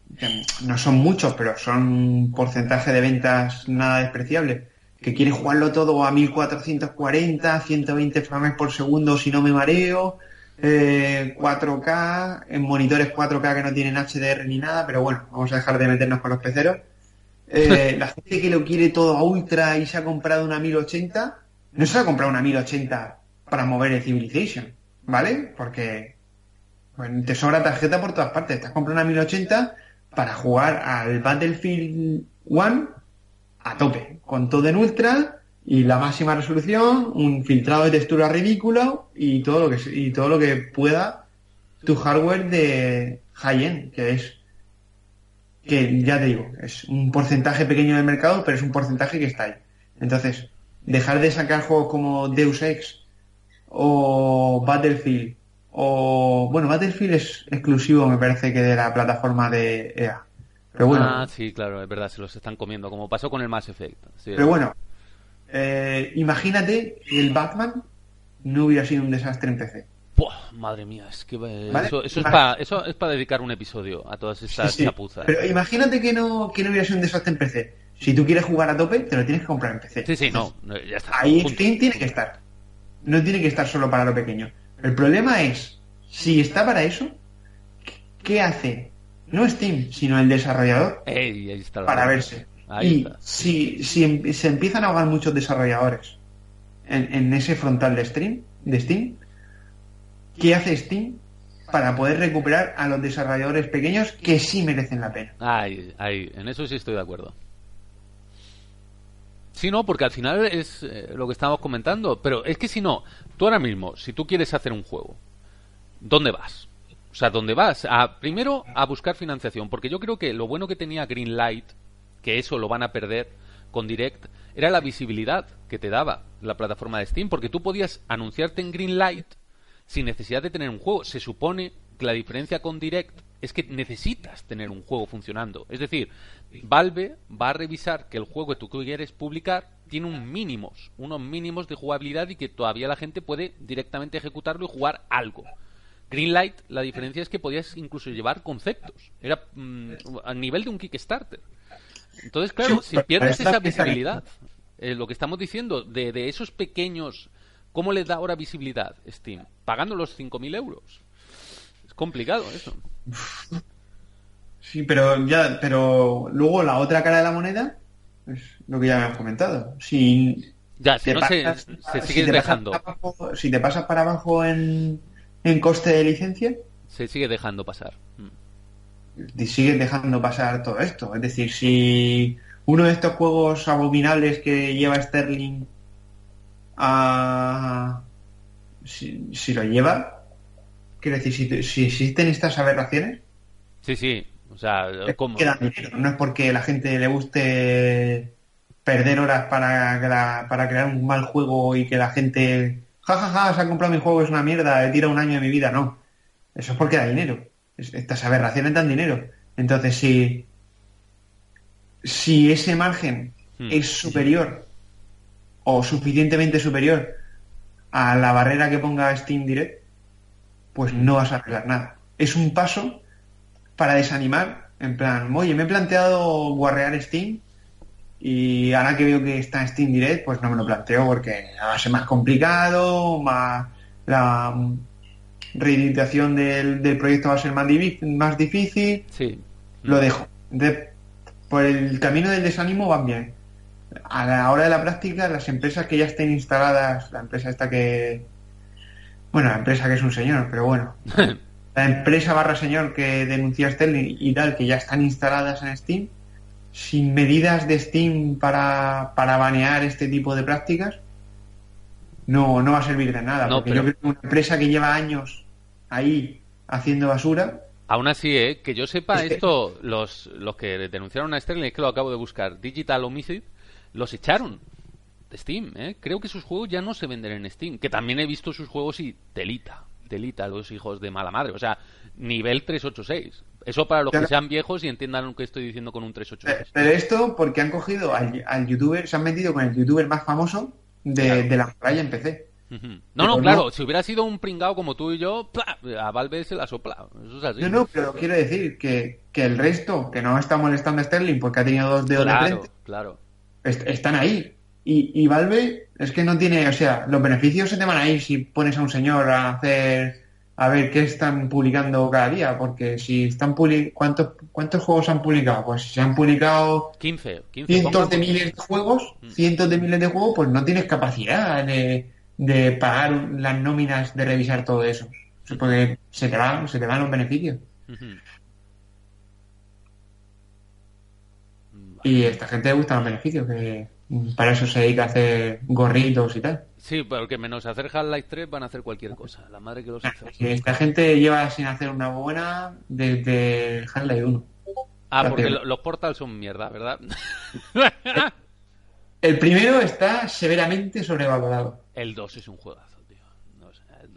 no son muchos, pero son un porcentaje de ventas nada despreciable, que quiere jugarlo todo a 1440, 120 frames por segundo si no me mareo, 4K, eh, en monitores 4K que no tienen HDR ni nada, pero bueno, vamos a dejar de meternos con los peceros. Eh, la gente que lo quiere todo a ultra y se ha comprado una 1080, no se ha comprado una 1080 para mover el Civilization, ¿vale? Porque te sobra tarjeta por todas partes. Te has comprado una 1080 para jugar al Battlefield 1 a tope, con todo en ultra y la máxima resolución, un filtrado de textura ridículo y todo lo que y todo lo que pueda tu hardware de high-end, que es que ya te digo, es un porcentaje pequeño del mercado, pero es un porcentaje que está ahí. Entonces, dejar de sacar juegos como Deus Ex o Battlefield o bueno, Battlefield es exclusivo, me parece que de la plataforma de EA. Pero bueno. Ah, sí, claro, es verdad, se los están comiendo, como pasó con el Mass Effect. pero bueno, eh, imagínate que el Batman no hubiera sido un desastre en PC madre mía, es que eso, es para eso es para dedicar un episodio a todas estas chapuzas. Pero imagínate que no que no hubiera sido un desastre en PC. Si tú quieres jugar a tope, te lo tienes que comprar en PC. Sí, sí, no, ya está. Ahí Steam tiene que estar. No tiene que estar solo para lo pequeño. El problema es, si está para eso, ¿qué hace? No Steam, sino el desarrollador para verse. y si, si em, se empiezan a ahogar muchos desarrolladores en, en ese frontal de, stream, de Steam, ¿Qué hace Steam para poder recuperar a los desarrolladores pequeños que sí merecen la pena. Ay, ay, en eso sí estoy de acuerdo. Sí, no, porque al final es eh, lo que estábamos comentando. Pero es que si no, tú ahora mismo, si tú quieres hacer un juego, ¿dónde vas? O sea, ¿dónde vas? A, primero, a buscar financiación. Porque yo creo que lo bueno que tenía Greenlight, que eso lo van a perder con Direct, era la visibilidad que te daba la plataforma de Steam. Porque tú podías anunciarte en Greenlight sin necesidad de tener un juego. Se supone que la diferencia con Direct es que necesitas tener un juego funcionando. Es decir, Valve va a revisar que el juego que tú quieres publicar tiene un mínimos, unos mínimos de jugabilidad y que todavía la gente puede directamente ejecutarlo y jugar algo. Greenlight, la diferencia es que podías incluso llevar conceptos. Era mm, a nivel de un Kickstarter. Entonces, claro, si pierdes esa visibilidad, eh, lo que estamos diciendo, de, de esos pequeños, ¿cómo le da ahora visibilidad Steam? Pagando los 5.000 euros. Es complicado eso. Sí, pero ya, pero luego la otra cara de la moneda es lo que ya me has comentado. Si ya, si no se, sigue dejando. si te pasas para abajo en, en coste de licencia, se sigue dejando pasar. Y sigue dejando pasar todo esto. Es decir, si uno de estos juegos abominables que lleva Sterling a. Si, si lo lleva, quiero decir, si, si existen estas aberraciones. Sí, sí, o sea, No es porque la gente le guste perder horas para, para crear un mal juego y que la gente, jajaja, ja, ja, se ha comprado mi juego, es una mierda, he tirado un año de mi vida. No, eso es porque da dinero. Estas aberraciones dan dinero. Entonces, si, si ese margen hmm. es superior o suficientemente superior a la barrera que ponga Steam Direct, pues no vas a arreglar nada. Es un paso para desanimar, en plan, oye, me he planteado guarrear Steam y ahora que veo que está en Steam Direct, pues no me lo planteo porque va a ser más complicado, más la reeditación del, proyecto va a ser más, más difícil. Sí. Lo dejo. por el camino del desánimo van bien. A la hora de la práctica, las empresas que ya estén instaladas, la empresa esta que... Bueno, la empresa que es un señor, pero bueno. la empresa barra señor que denuncia Sterling y tal, que ya están instaladas en Steam, sin medidas de Steam para, para banear este tipo de prácticas, no, no va a servir de nada. porque yo creo que una empresa que lleva años ahí haciendo basura. Aún así, ¿eh? que yo sepa esto, los, los que denunciaron a Sterling, es que lo acabo de buscar, Digital Homicide, los echaron de Steam. ¿eh? Creo que sus juegos ya no se venden en Steam, que también he visto sus juegos y telita delita los hijos de mala madre. O sea, nivel 386. Eso para los que sean viejos y entiendan lo que estoy diciendo con un 386. Pero esto porque han cogido al, youtuber, se han metido con el youtuber más famoso de, la muralla en PC. No, no, claro, si hubiera sido un pringao como tú y yo, a Valve se la sopla. Eso es así. No, no, pero quiero decir que, que el resto, que no está molestando a Sterling porque ha tenido dos dedos de frente, claro. Están ahí. Y, Valve es que no tiene, o sea, los beneficios se te van a ir si pones a un señor a hacer, a ver qué están publicando cada día, porque si están publicando, ¿cuántos, ¿cuántos juegos han publicado? Pues si se han publicado 15, cientos de miles de juegos, mm. cientos de miles de juegos, pues no tienes capacidad de, de pagar las nóminas de revisar todo eso. Porque se te van, se te van los beneficios. Y a esta gente le gustan los beneficios, que para eso se dedica a hacer gorritos y tal. Sí, porque menos hacer Half-Life 3 van a hacer cualquier cosa. La madre que los hace. Esta gente lleva sin hacer una buena desde Half-Life 1. Ah, porque los portals son mierda, ¿verdad? El primero está severamente sobrevalorado. El 2 es un juegazo.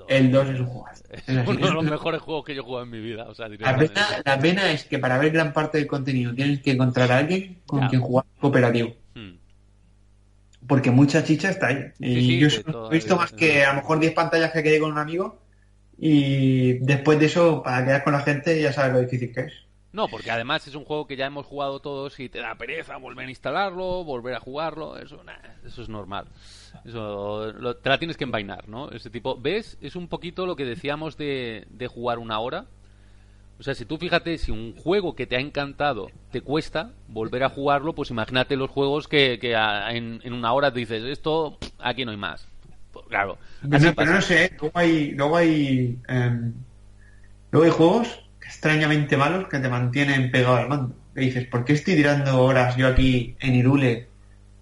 El, 2. es un juegazo. Es uno de los mejores juegos que yo he jugado en mi vida. la, pena, es que para ver gran parte del contenido tienes que encontrar a alguien con quien jugar cooperativo. Hmm porque mucha chicha está ahí. y yo he visto más que a lo mejor 10 pantallas que quedé con un amigo y después de eso, para quedar con la gente, ya sabes lo difícil que es. No, porque además es un juego que ya hemos jugado todos y te da pereza volver a instalarlo, volver a jugarlo, eso, eso es normal. Eso te la tienes que envainar, ¿no? Ese tipo, ¿ves? Es un poquito lo que decíamos de, de jugar una hora o sea, si tú fíjate, si un juego que te ha encantado te cuesta volver a jugarlo, pues imagínate los juegos que, que en, una hora dices, esto, aquí no hay más. Pues, claro. Pero, no sé, luego hay, luego hay em, Luego hay juegos extrañamente malos que te mantienen pegado al mando. Que dices, ¿por qué estoy tirando horas yo aquí en Irule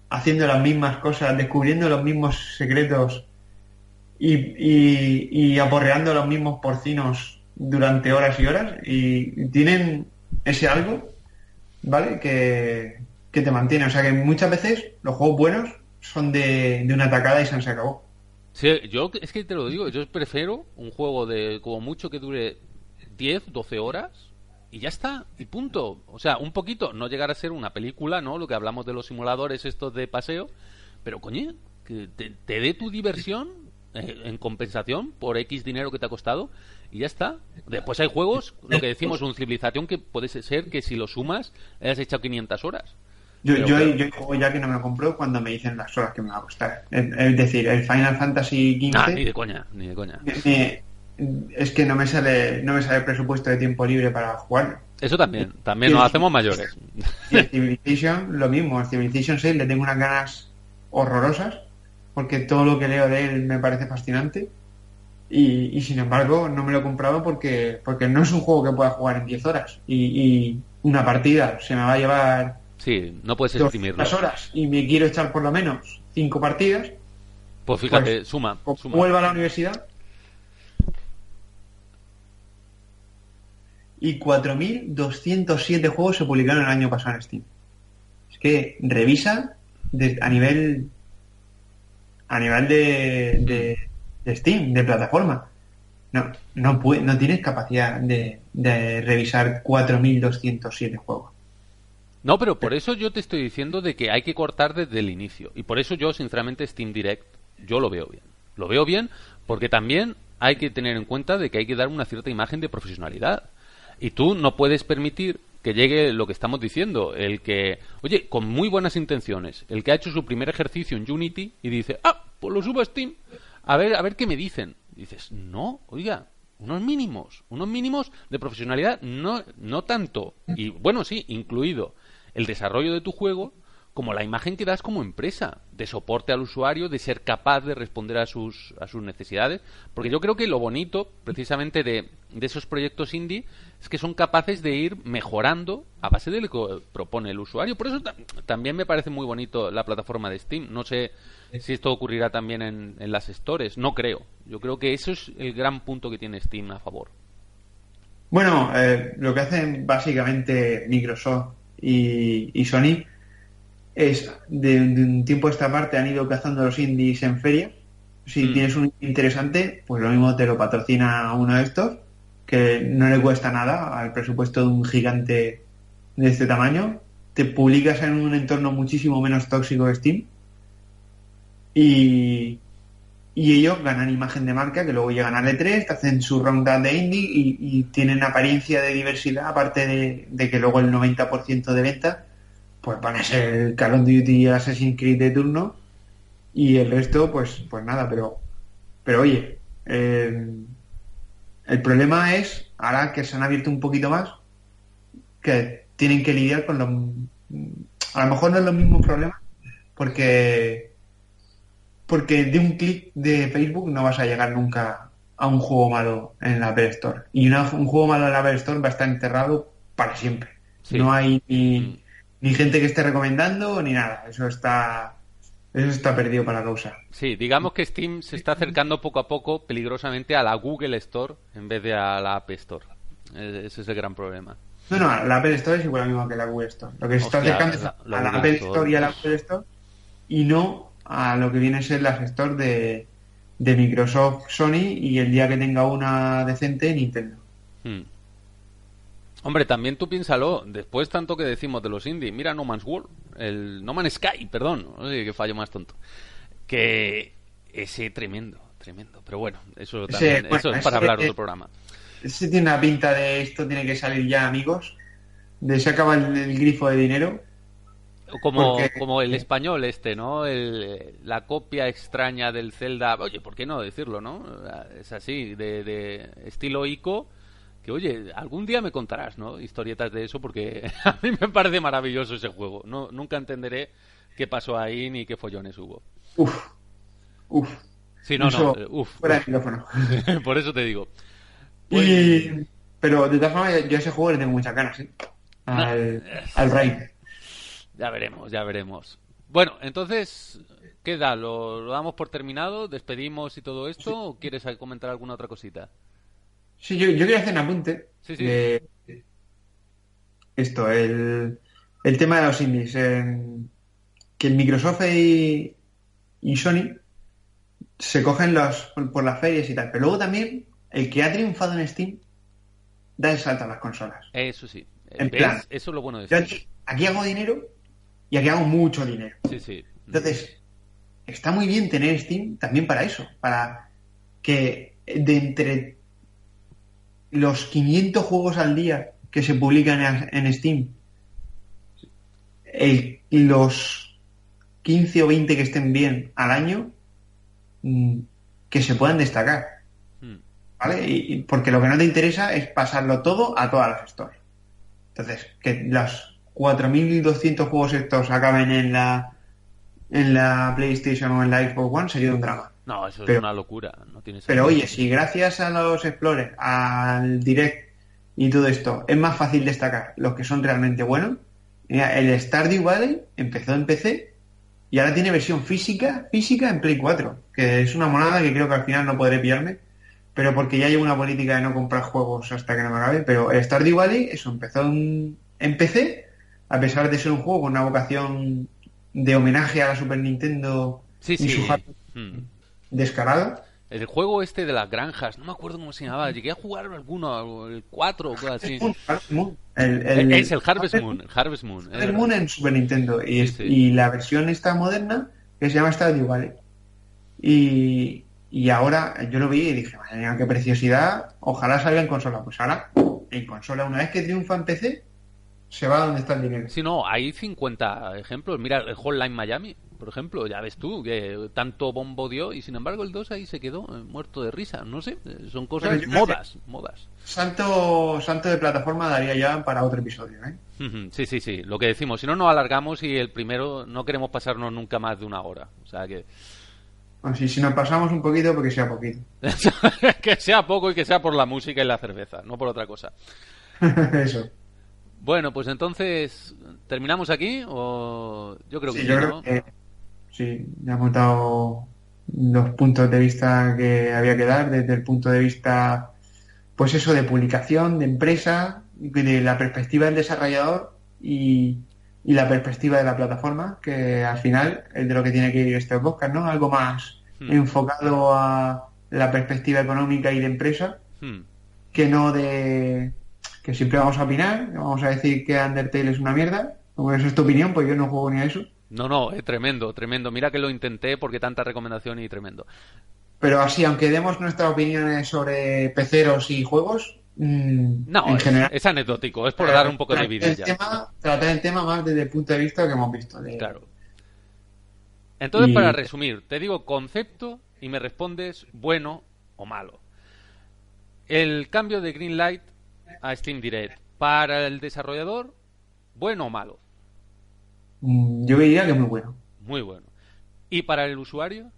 haciendo las mismas cosas, descubriendo los mismos secretos y, y, aporreando los mismos porcinos durante horas y horas? Y tienen ese algo, ¿vale? Que, que te mantiene. O sea que muchas veces los juegos buenos son de, de una atacada y se han acabó. Sí, yo es que te lo digo, yo prefiero un juego de como mucho que dure 10, 12 horas y ya está, y punto. O sea, un poquito, no llegar a ser una película, ¿no? Lo que hablamos de los simuladores estos de paseo, pero coño, que te, dé tu diversión eh, en compensación por X dinero que te ha costado y ya está. Después hay juegos, lo que decimos, un civilización que puede ser que si lo sumas hayas echado 500 horas. Yo, yo, yo, juego ya que no me lo compro cuando me dicen las horas que me va a costar. Es decir, el Final Fantasy XV... Ah, ni de coña, ni de coña. Es que no me sale no me sale presupuesto de tiempo libre para jugar. Eso también, también nos hacemos mayores. Y el Civilization lo mismo, el Civilization 6 le tengo unas ganas horrorosas porque todo lo que leo de él me parece fascinante y, sin embargo no me lo he comprado porque, porque no es un juego que pueda jugar en 10 horas y, y una partida se me va a llevar Sí, no puedes exprimirlo. Las horas y me quiero echar por lo menos cinco partidas. Pues fíjate, pues, suma, suma. Vuelvo a la universidad. Y 4.207 juegos se publicaron el año pasado en Steam. Es que revisa a nivel a nivel de, de, Steam, de plataforma. No, no, puede, no tienes capacidad de, de revisar 4.207 juegos. No, pero por eso yo te estoy diciendo de que hay que cortar desde el inicio. Y por eso yo, sinceramente, Steam Direct, yo lo veo bien. Lo veo bien porque también hay que tener en cuenta de que hay que dar una cierta imagen de profesionalidad. Y tú no puedes permitir que llegue lo que estamos diciendo, el que, oye, con muy buenas intenciones, el que ha hecho su primer ejercicio en Unity y dice, ah, pues lo subo a Steam, a ver, a ver qué me dicen. dices, no, oiga, unos mínimos, unos mínimos de profesionalidad, no, no tanto, y bueno, sí, incluido el desarrollo de tu juego como la imagen que das como empresa, de soporte al usuario, de ser capaz de responder a sus, a sus necesidades. Porque yo creo que lo bonito, precisamente, de, de esos proyectos indie es que son capaces de ir mejorando a base de lo que propone el usuario. Por eso también me parece muy bonito la plataforma de Steam. No sé si esto ocurrirá también en, en las stores. No creo. Yo creo que eso es el gran punto que tiene Steam a favor. Bueno, eh, lo que hacen básicamente Microsoft y, Sony es de, un tiempo a esta parte han ido cazando los indies en feria. Si mm. tienes un interesante, pues lo mismo te lo patrocina uno de estos, que no le cuesta nada al presupuesto de un gigante de este tamaño. Te publicas en un entorno muchísimo menos tóxico de Steam. Y, y ellos ganan imagen de marca que luego llegan al E3, te hacen su ronda de indie y, tienen apariencia de diversidad, aparte de, que luego el 90% de venta pues van a ser Call of Duty Assassin's Creed de turno y el resto pues pues nada, pero pero oye, eh, el problema es, ahora que se han abierto un poquito más, que tienen que lidiar con los... A lo mejor no es los mismos problemas, porque porque de un clic de Facebook no vas a llegar nunca a un juego malo en la Apple Store. Y un juego malo en la Apple Store va a estar enterrado para siempre. No hay ni, ni, gente que esté recomendando ni nada. Eso está, eso está perdido para la causa. Sí, digamos que Steam se está acercando poco a poco peligrosamente a la Google Store en vez de a la App Store. Ese es el gran problema. No, no, la Apple Store es igual a mismo que la Google Store. Lo que se está acercando es a la, Apple Store y a la Google Store y no a lo que viene a ser la gestor de, de Microsoft, Sony y el día que tenga una decente Nintendo. Hmm. Hombre, también tú piénsalo, después tanto que decimos de los indie, mira No Man's World, el No Man's Sky, perdón, no sé qué fallo más tonto, que ese tremendo, tremendo, pero bueno, eso también, eso es para hablar otro programa. Ese tiene una pinta de esto tiene que salir ya, amigos, de se acaba el grifo de dinero como, como el español este, ¿no? El, la copia extraña del Zelda. Oye, ¿por qué no decirlo, no? Es así, de, de estilo ICO. Que oye, algún día me contarás, ¿no? Historietas de eso, porque a mí me parece maravilloso ese juego. No, nunca entenderé qué pasó ahí ni qué follones hubo. Uf, uf. Sí, no, no, uf. Fuera micrófono. Por eso te digo. Y, Pero de todas formas, yo a ese juego le tengo muchas ganas, ¿eh? Al, al Rain. Ya veremos, ya veremos. Bueno, entonces, ¿qué da? ¿Lo, lo damos por terminado? ¿Despedimos y todo esto? ¿O quieres comentar alguna otra cosita? Sí, yo, yo quería hacer un apunte Sí, sí. de esto, el, el tema de los indies. que Microsoft y, y Sony se cogen los, por, las ferias y tal. Pero luego también, el que ha triunfado en Steam da el salto a las consolas. Eso sí. En ¿Ves? plan, Eso es lo bueno de Steam. aquí, aquí hago dinero y aquí hago mucho dinero. Sí, sí. Entonces, está muy bien tener Steam también para eso, para que de entre los 500 juegos al día que se publican en, en Steam, el- los 15 o 20 que estén bien al año, mm, que se puedan destacar, Mm. ¿vale? Y, y porque lo que no te interesa es pasarlo todo a todas las stores. Entonces, que los 4.200 juegos estos acaben en la en la PlayStation o en la Xbox One sería un drama. No, eso es una locura. No tiene Pero oye, si gracias a los Explorers, al Direct y todo esto es más fácil destacar los que son realmente buenos, mira, el Stardew Valley empezó en PC y ahora tiene versión física física en Play 4, que es una monada que creo que al final no podré pillarme, pero porque ya llevo una política de no comprar juegos hasta que no me acabe, pero el Stardew Valley, eso empezó en, en PC, a pesar de ser un juego con una vocación de homenaje a la Super Nintendo Sí, y sí. su hardware Mm. Descarado. El juego este de las granjas, no me acuerdo cómo se llamaba. Llegué a jugar alguno, el 4 o cosas así. El, el- es el Harvest Moon. El Harvest Moon. Harvest Moon en Super Nintendo. Y, Sí, es- sí. y la versión esta moderna que se llama Stardew Valley. Y, y ahora yo lo vi y dije, madre mía, qué preciosidad. Ojalá salga en consola. Pues ahora, en consola, una vez que triunfa en PC, se va a donde está el dinero. Sí, no, hay 50 ejemplos. Mira, el Hotline Miami, por ejemplo, ya ves tú, que tanto bombo dio y sin embargo el 2 ahí se quedó eh, muerto de risa. No sé, eh, son cosas Bueno, modas, modas. Salto, salto de plataforma daría ya para otro episodio, ¿eh? Sí, sí, sí, lo que decimos. Si no, nos alargamos y el primero no queremos pasarnos nunca más de una hora. O sea que. Así, si nos pasamos un poquito, porque sea poquito. que sea poco y que sea por la música y la cerveza, no por otra cosa. Eso. Bueno, pues entonces, ¿terminamos aquí? O yo creo que Sí, yo sí, ya hemos dado los puntos de vista que había que dar desde el punto de vista, pues eso, de publicación, de empresa, de la perspectiva del desarrollador y, y la perspectiva de la plataforma, que al final es de lo que tiene que ir este podcast, ¿no? Algo más Hmm. enfocado a la perspectiva económica y de empresa, Hmm. que no de que siempre vamos a opinar, vamos a decir que Undertale es una mierda, como eso es tu opinión, pues yo no juego ni a eso. No, no, es tremendo, tremendo. Mira que lo intenté porque tanta recomendación y tremendo. Pero así, aunque demos nuestras opiniones sobre peceros y juegos, mm, No, en es, general. es anecdótico, es por dar un poco de vida el ya. tema, tratar el tema más desde el punto de vista que hemos visto. de- Claro. Entonces, Y- para resumir, te digo concepto y me respondes bueno o malo. El cambio de Greenlight a Steam Direct para el desarrollador, bueno o malo. Mm, Yo diría que muy bueno. Muy bueno. ¿Y para el usuario?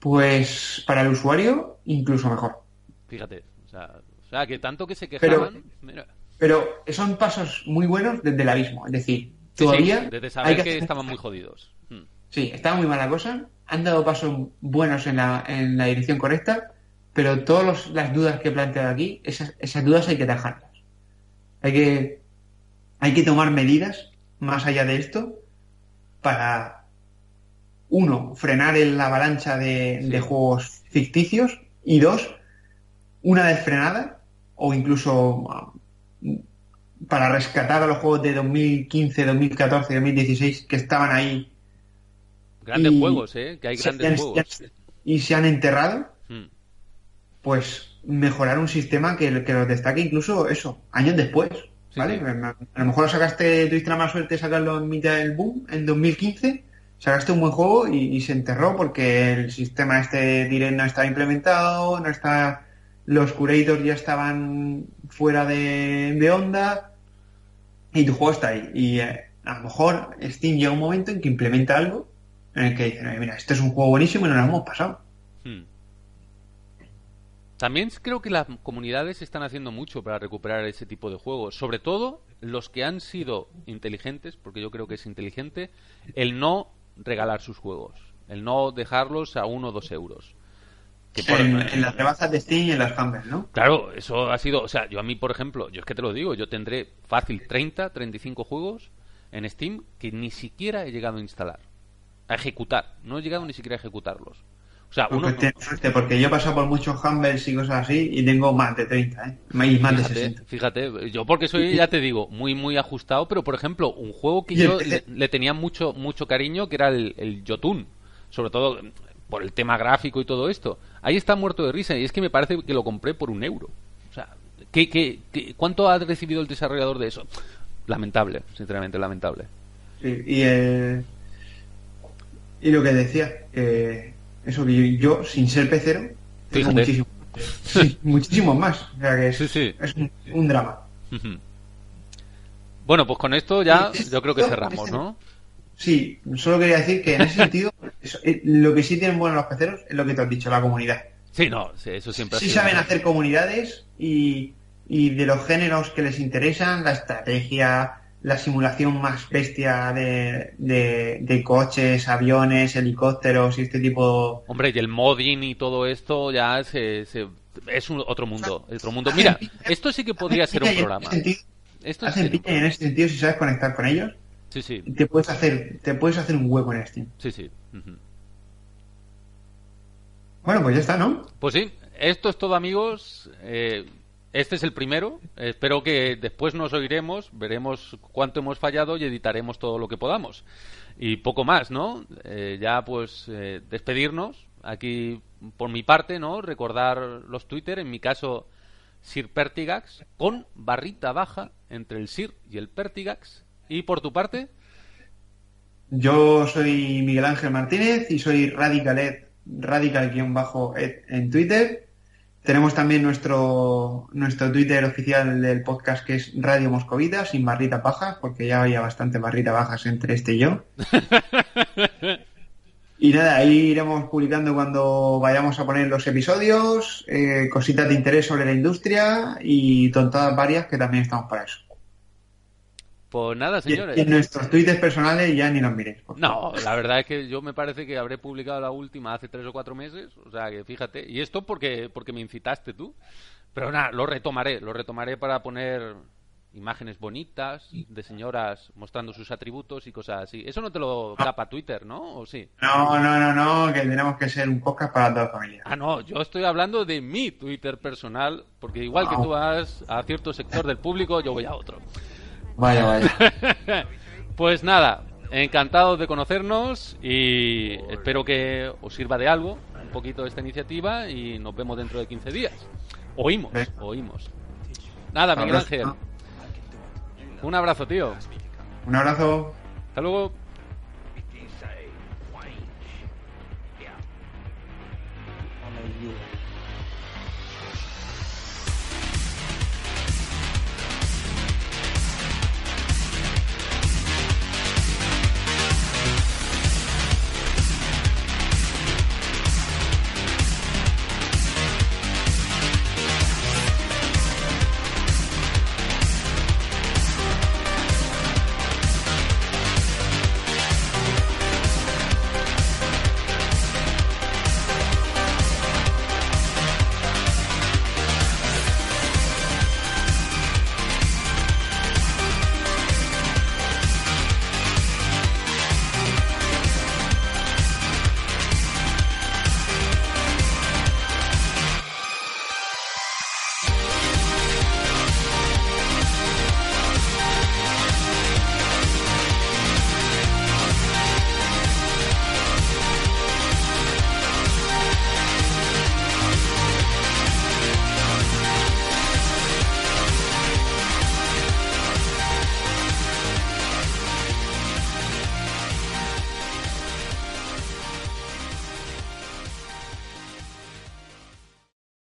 Pues para el usuario, incluso mejor. Fíjate. O sea, o sea, que tanto que se Pero- quejaban. mira. Pero son pasos muy buenos desde el abismo. Es decir, Sí, sí, todavía. desde hay saber que, hacer- estaban muy jodidos. Mm. Sí, estaba muy mala cosa. Han dado pasos buenos en la, en la dirección correcta, pero todas las dudas que he planteado aquí, esas, esas dudas hay que dejarlas. Hay que, hay que tomar medidas más allá de esto para, uno, frenar la avalancha de, Sí. de juegos ficticios y dos, una vez frenada o incluso para rescatar a los juegos de 2015, 2014, 2016 que estaban ahí Grandes Y- juegos, ¿eh? Que hay grandes juegos. y se han enterrado, Mm. pues mejorar un sistema que, que los destaque incluso eso, años después. ¿Vale? sí. A lo mejor lo sacaste, tuviste la mala suerte de sacarlo en mitad del boom, en 2015, sacaste un buen juego y, y se enterró porque el sistema este direct no estaba implementado, no está, los curators ya estaban fuera de, de onda y tu juego está ahí. Y eh, a lo mejor Steam llega un momento en que implementa algo en el que dice, "Oye, mira, este es un juego buenísimo y nos lo hemos pasado. También creo que las comunidades están haciendo mucho para recuperar ese tipo de juegos. Sobre todo los que han sido inteligentes, porque yo creo que es inteligente, el no regalar sus juegos. El no dejarlos a uno o dos euros. en, las rebajas de Steam y en las Humble, ¿no? Claro, eso ha sido... O sea, yo a mí, por ejemplo, yo es que te lo digo, yo tendré fácil 30, 35 juegos en Steam que ni siquiera he llegado a instalar. A ejecutar. No he llegado ni siquiera a ejecutarlos. O sea, uno... porque yo he pasado por muchos Humbles y cosas así y tengo más de 30, ¿eh? Más fíjate, de 60. Fíjate, yo porque soy, ya te digo, muy, muy ajustado, pero por ejemplo, un juego que yo le, tenía mucho, mucho cariño, que era el, el Jotun, sobre todo por el tema gráfico y todo esto. Ahí está muerto de risa y es que me parece que lo compré por un euro. O sea, ¿qué, qué, cuánto ha recibido el desarrollador de eso? Lamentable, sinceramente, lamentable. Sí, y, eh, y lo que decía, que eso que yo, sin ser pecero, tengo muchísimo, muchísimo más. O sea que es, un, drama. Bueno, pues con esto ya yo creo que cerramos, ¿no? Sí, solo quería decir que en ese sentido, eh, lo que sí tienen buenos los peceros es lo que te has dicho, la comunidad. Sí, no, eso siempre Sí saben hacer comunidades y, y de los géneros que les interesan, la estrategia, la simulación más bestia de, de, coches, aviones, helicópteros y este tipo. Hombre, y el modding y todo esto ya se, es un, otro mundo, otro mundo. Mira, esto sí que podría ser un programa. Esto hacen piña en ese sentido si sabes conectar con ellos. Sí, sí. Te puedes hacer, te puedes hacer un hueco en Steam. Sí, sí. Bueno, pues ya está, ¿no? Pues sí, esto es todo, amigos. Eh, este es el primero. Espero que después nos oiremos, veremos cuánto hemos fallado y editaremos todo lo que podamos. Y poco más, ¿no? Eh, ya pues eh, despedirnos. Aquí por mi parte, ¿no? Recordar los Twitter, en mi caso Sir Pertigax, con barrita baja entre el Sir y el Pertigax. ¿Y por tu parte? Yo soy Miguel Ángel Martínez y soy Radicalet, radical-ed en Twitter. Tenemos también nuestro, nuestro Twitter oficial del podcast que es Radio Moscovita, sin barrita baja, porque ya había bastante barrita bajas entre este y yo. y nada, ahí iremos publicando cuando vayamos a poner los episodios, eh, cositas de interés sobre la industria y tontadas varias que también estamos para eso. Pues nada, señores. Y, en nuestros twitters personales ya ni nos miréis. No, la verdad es que yo me parece que habré publicado la última hace tres o cuatro meses. O sea, que fíjate. Y esto porque, porque me incitaste tú. Pero nada, lo retomaré. Lo retomaré para poner imágenes bonitas de señoras mostrando sus atributos y cosas así. Eso no te lo tapa Twitter, ¿no? ¿O sí? No, no, no, no, que tenemos que ser un podcast para toda la familia. Ah, no, yo estoy hablando de mi Twitter personal, porque igual que tú vas a cierto sector del público, yo voy a otro. Vaya, vaya. pues nada, encantado de conocernos y espero que os sirva de algo un poquito esta iniciativa y nos vemos dentro de 15 días. Oímos, oímos. Nada, Miguel Ángel. Un abrazo, tío. Un abrazo. Hasta luego.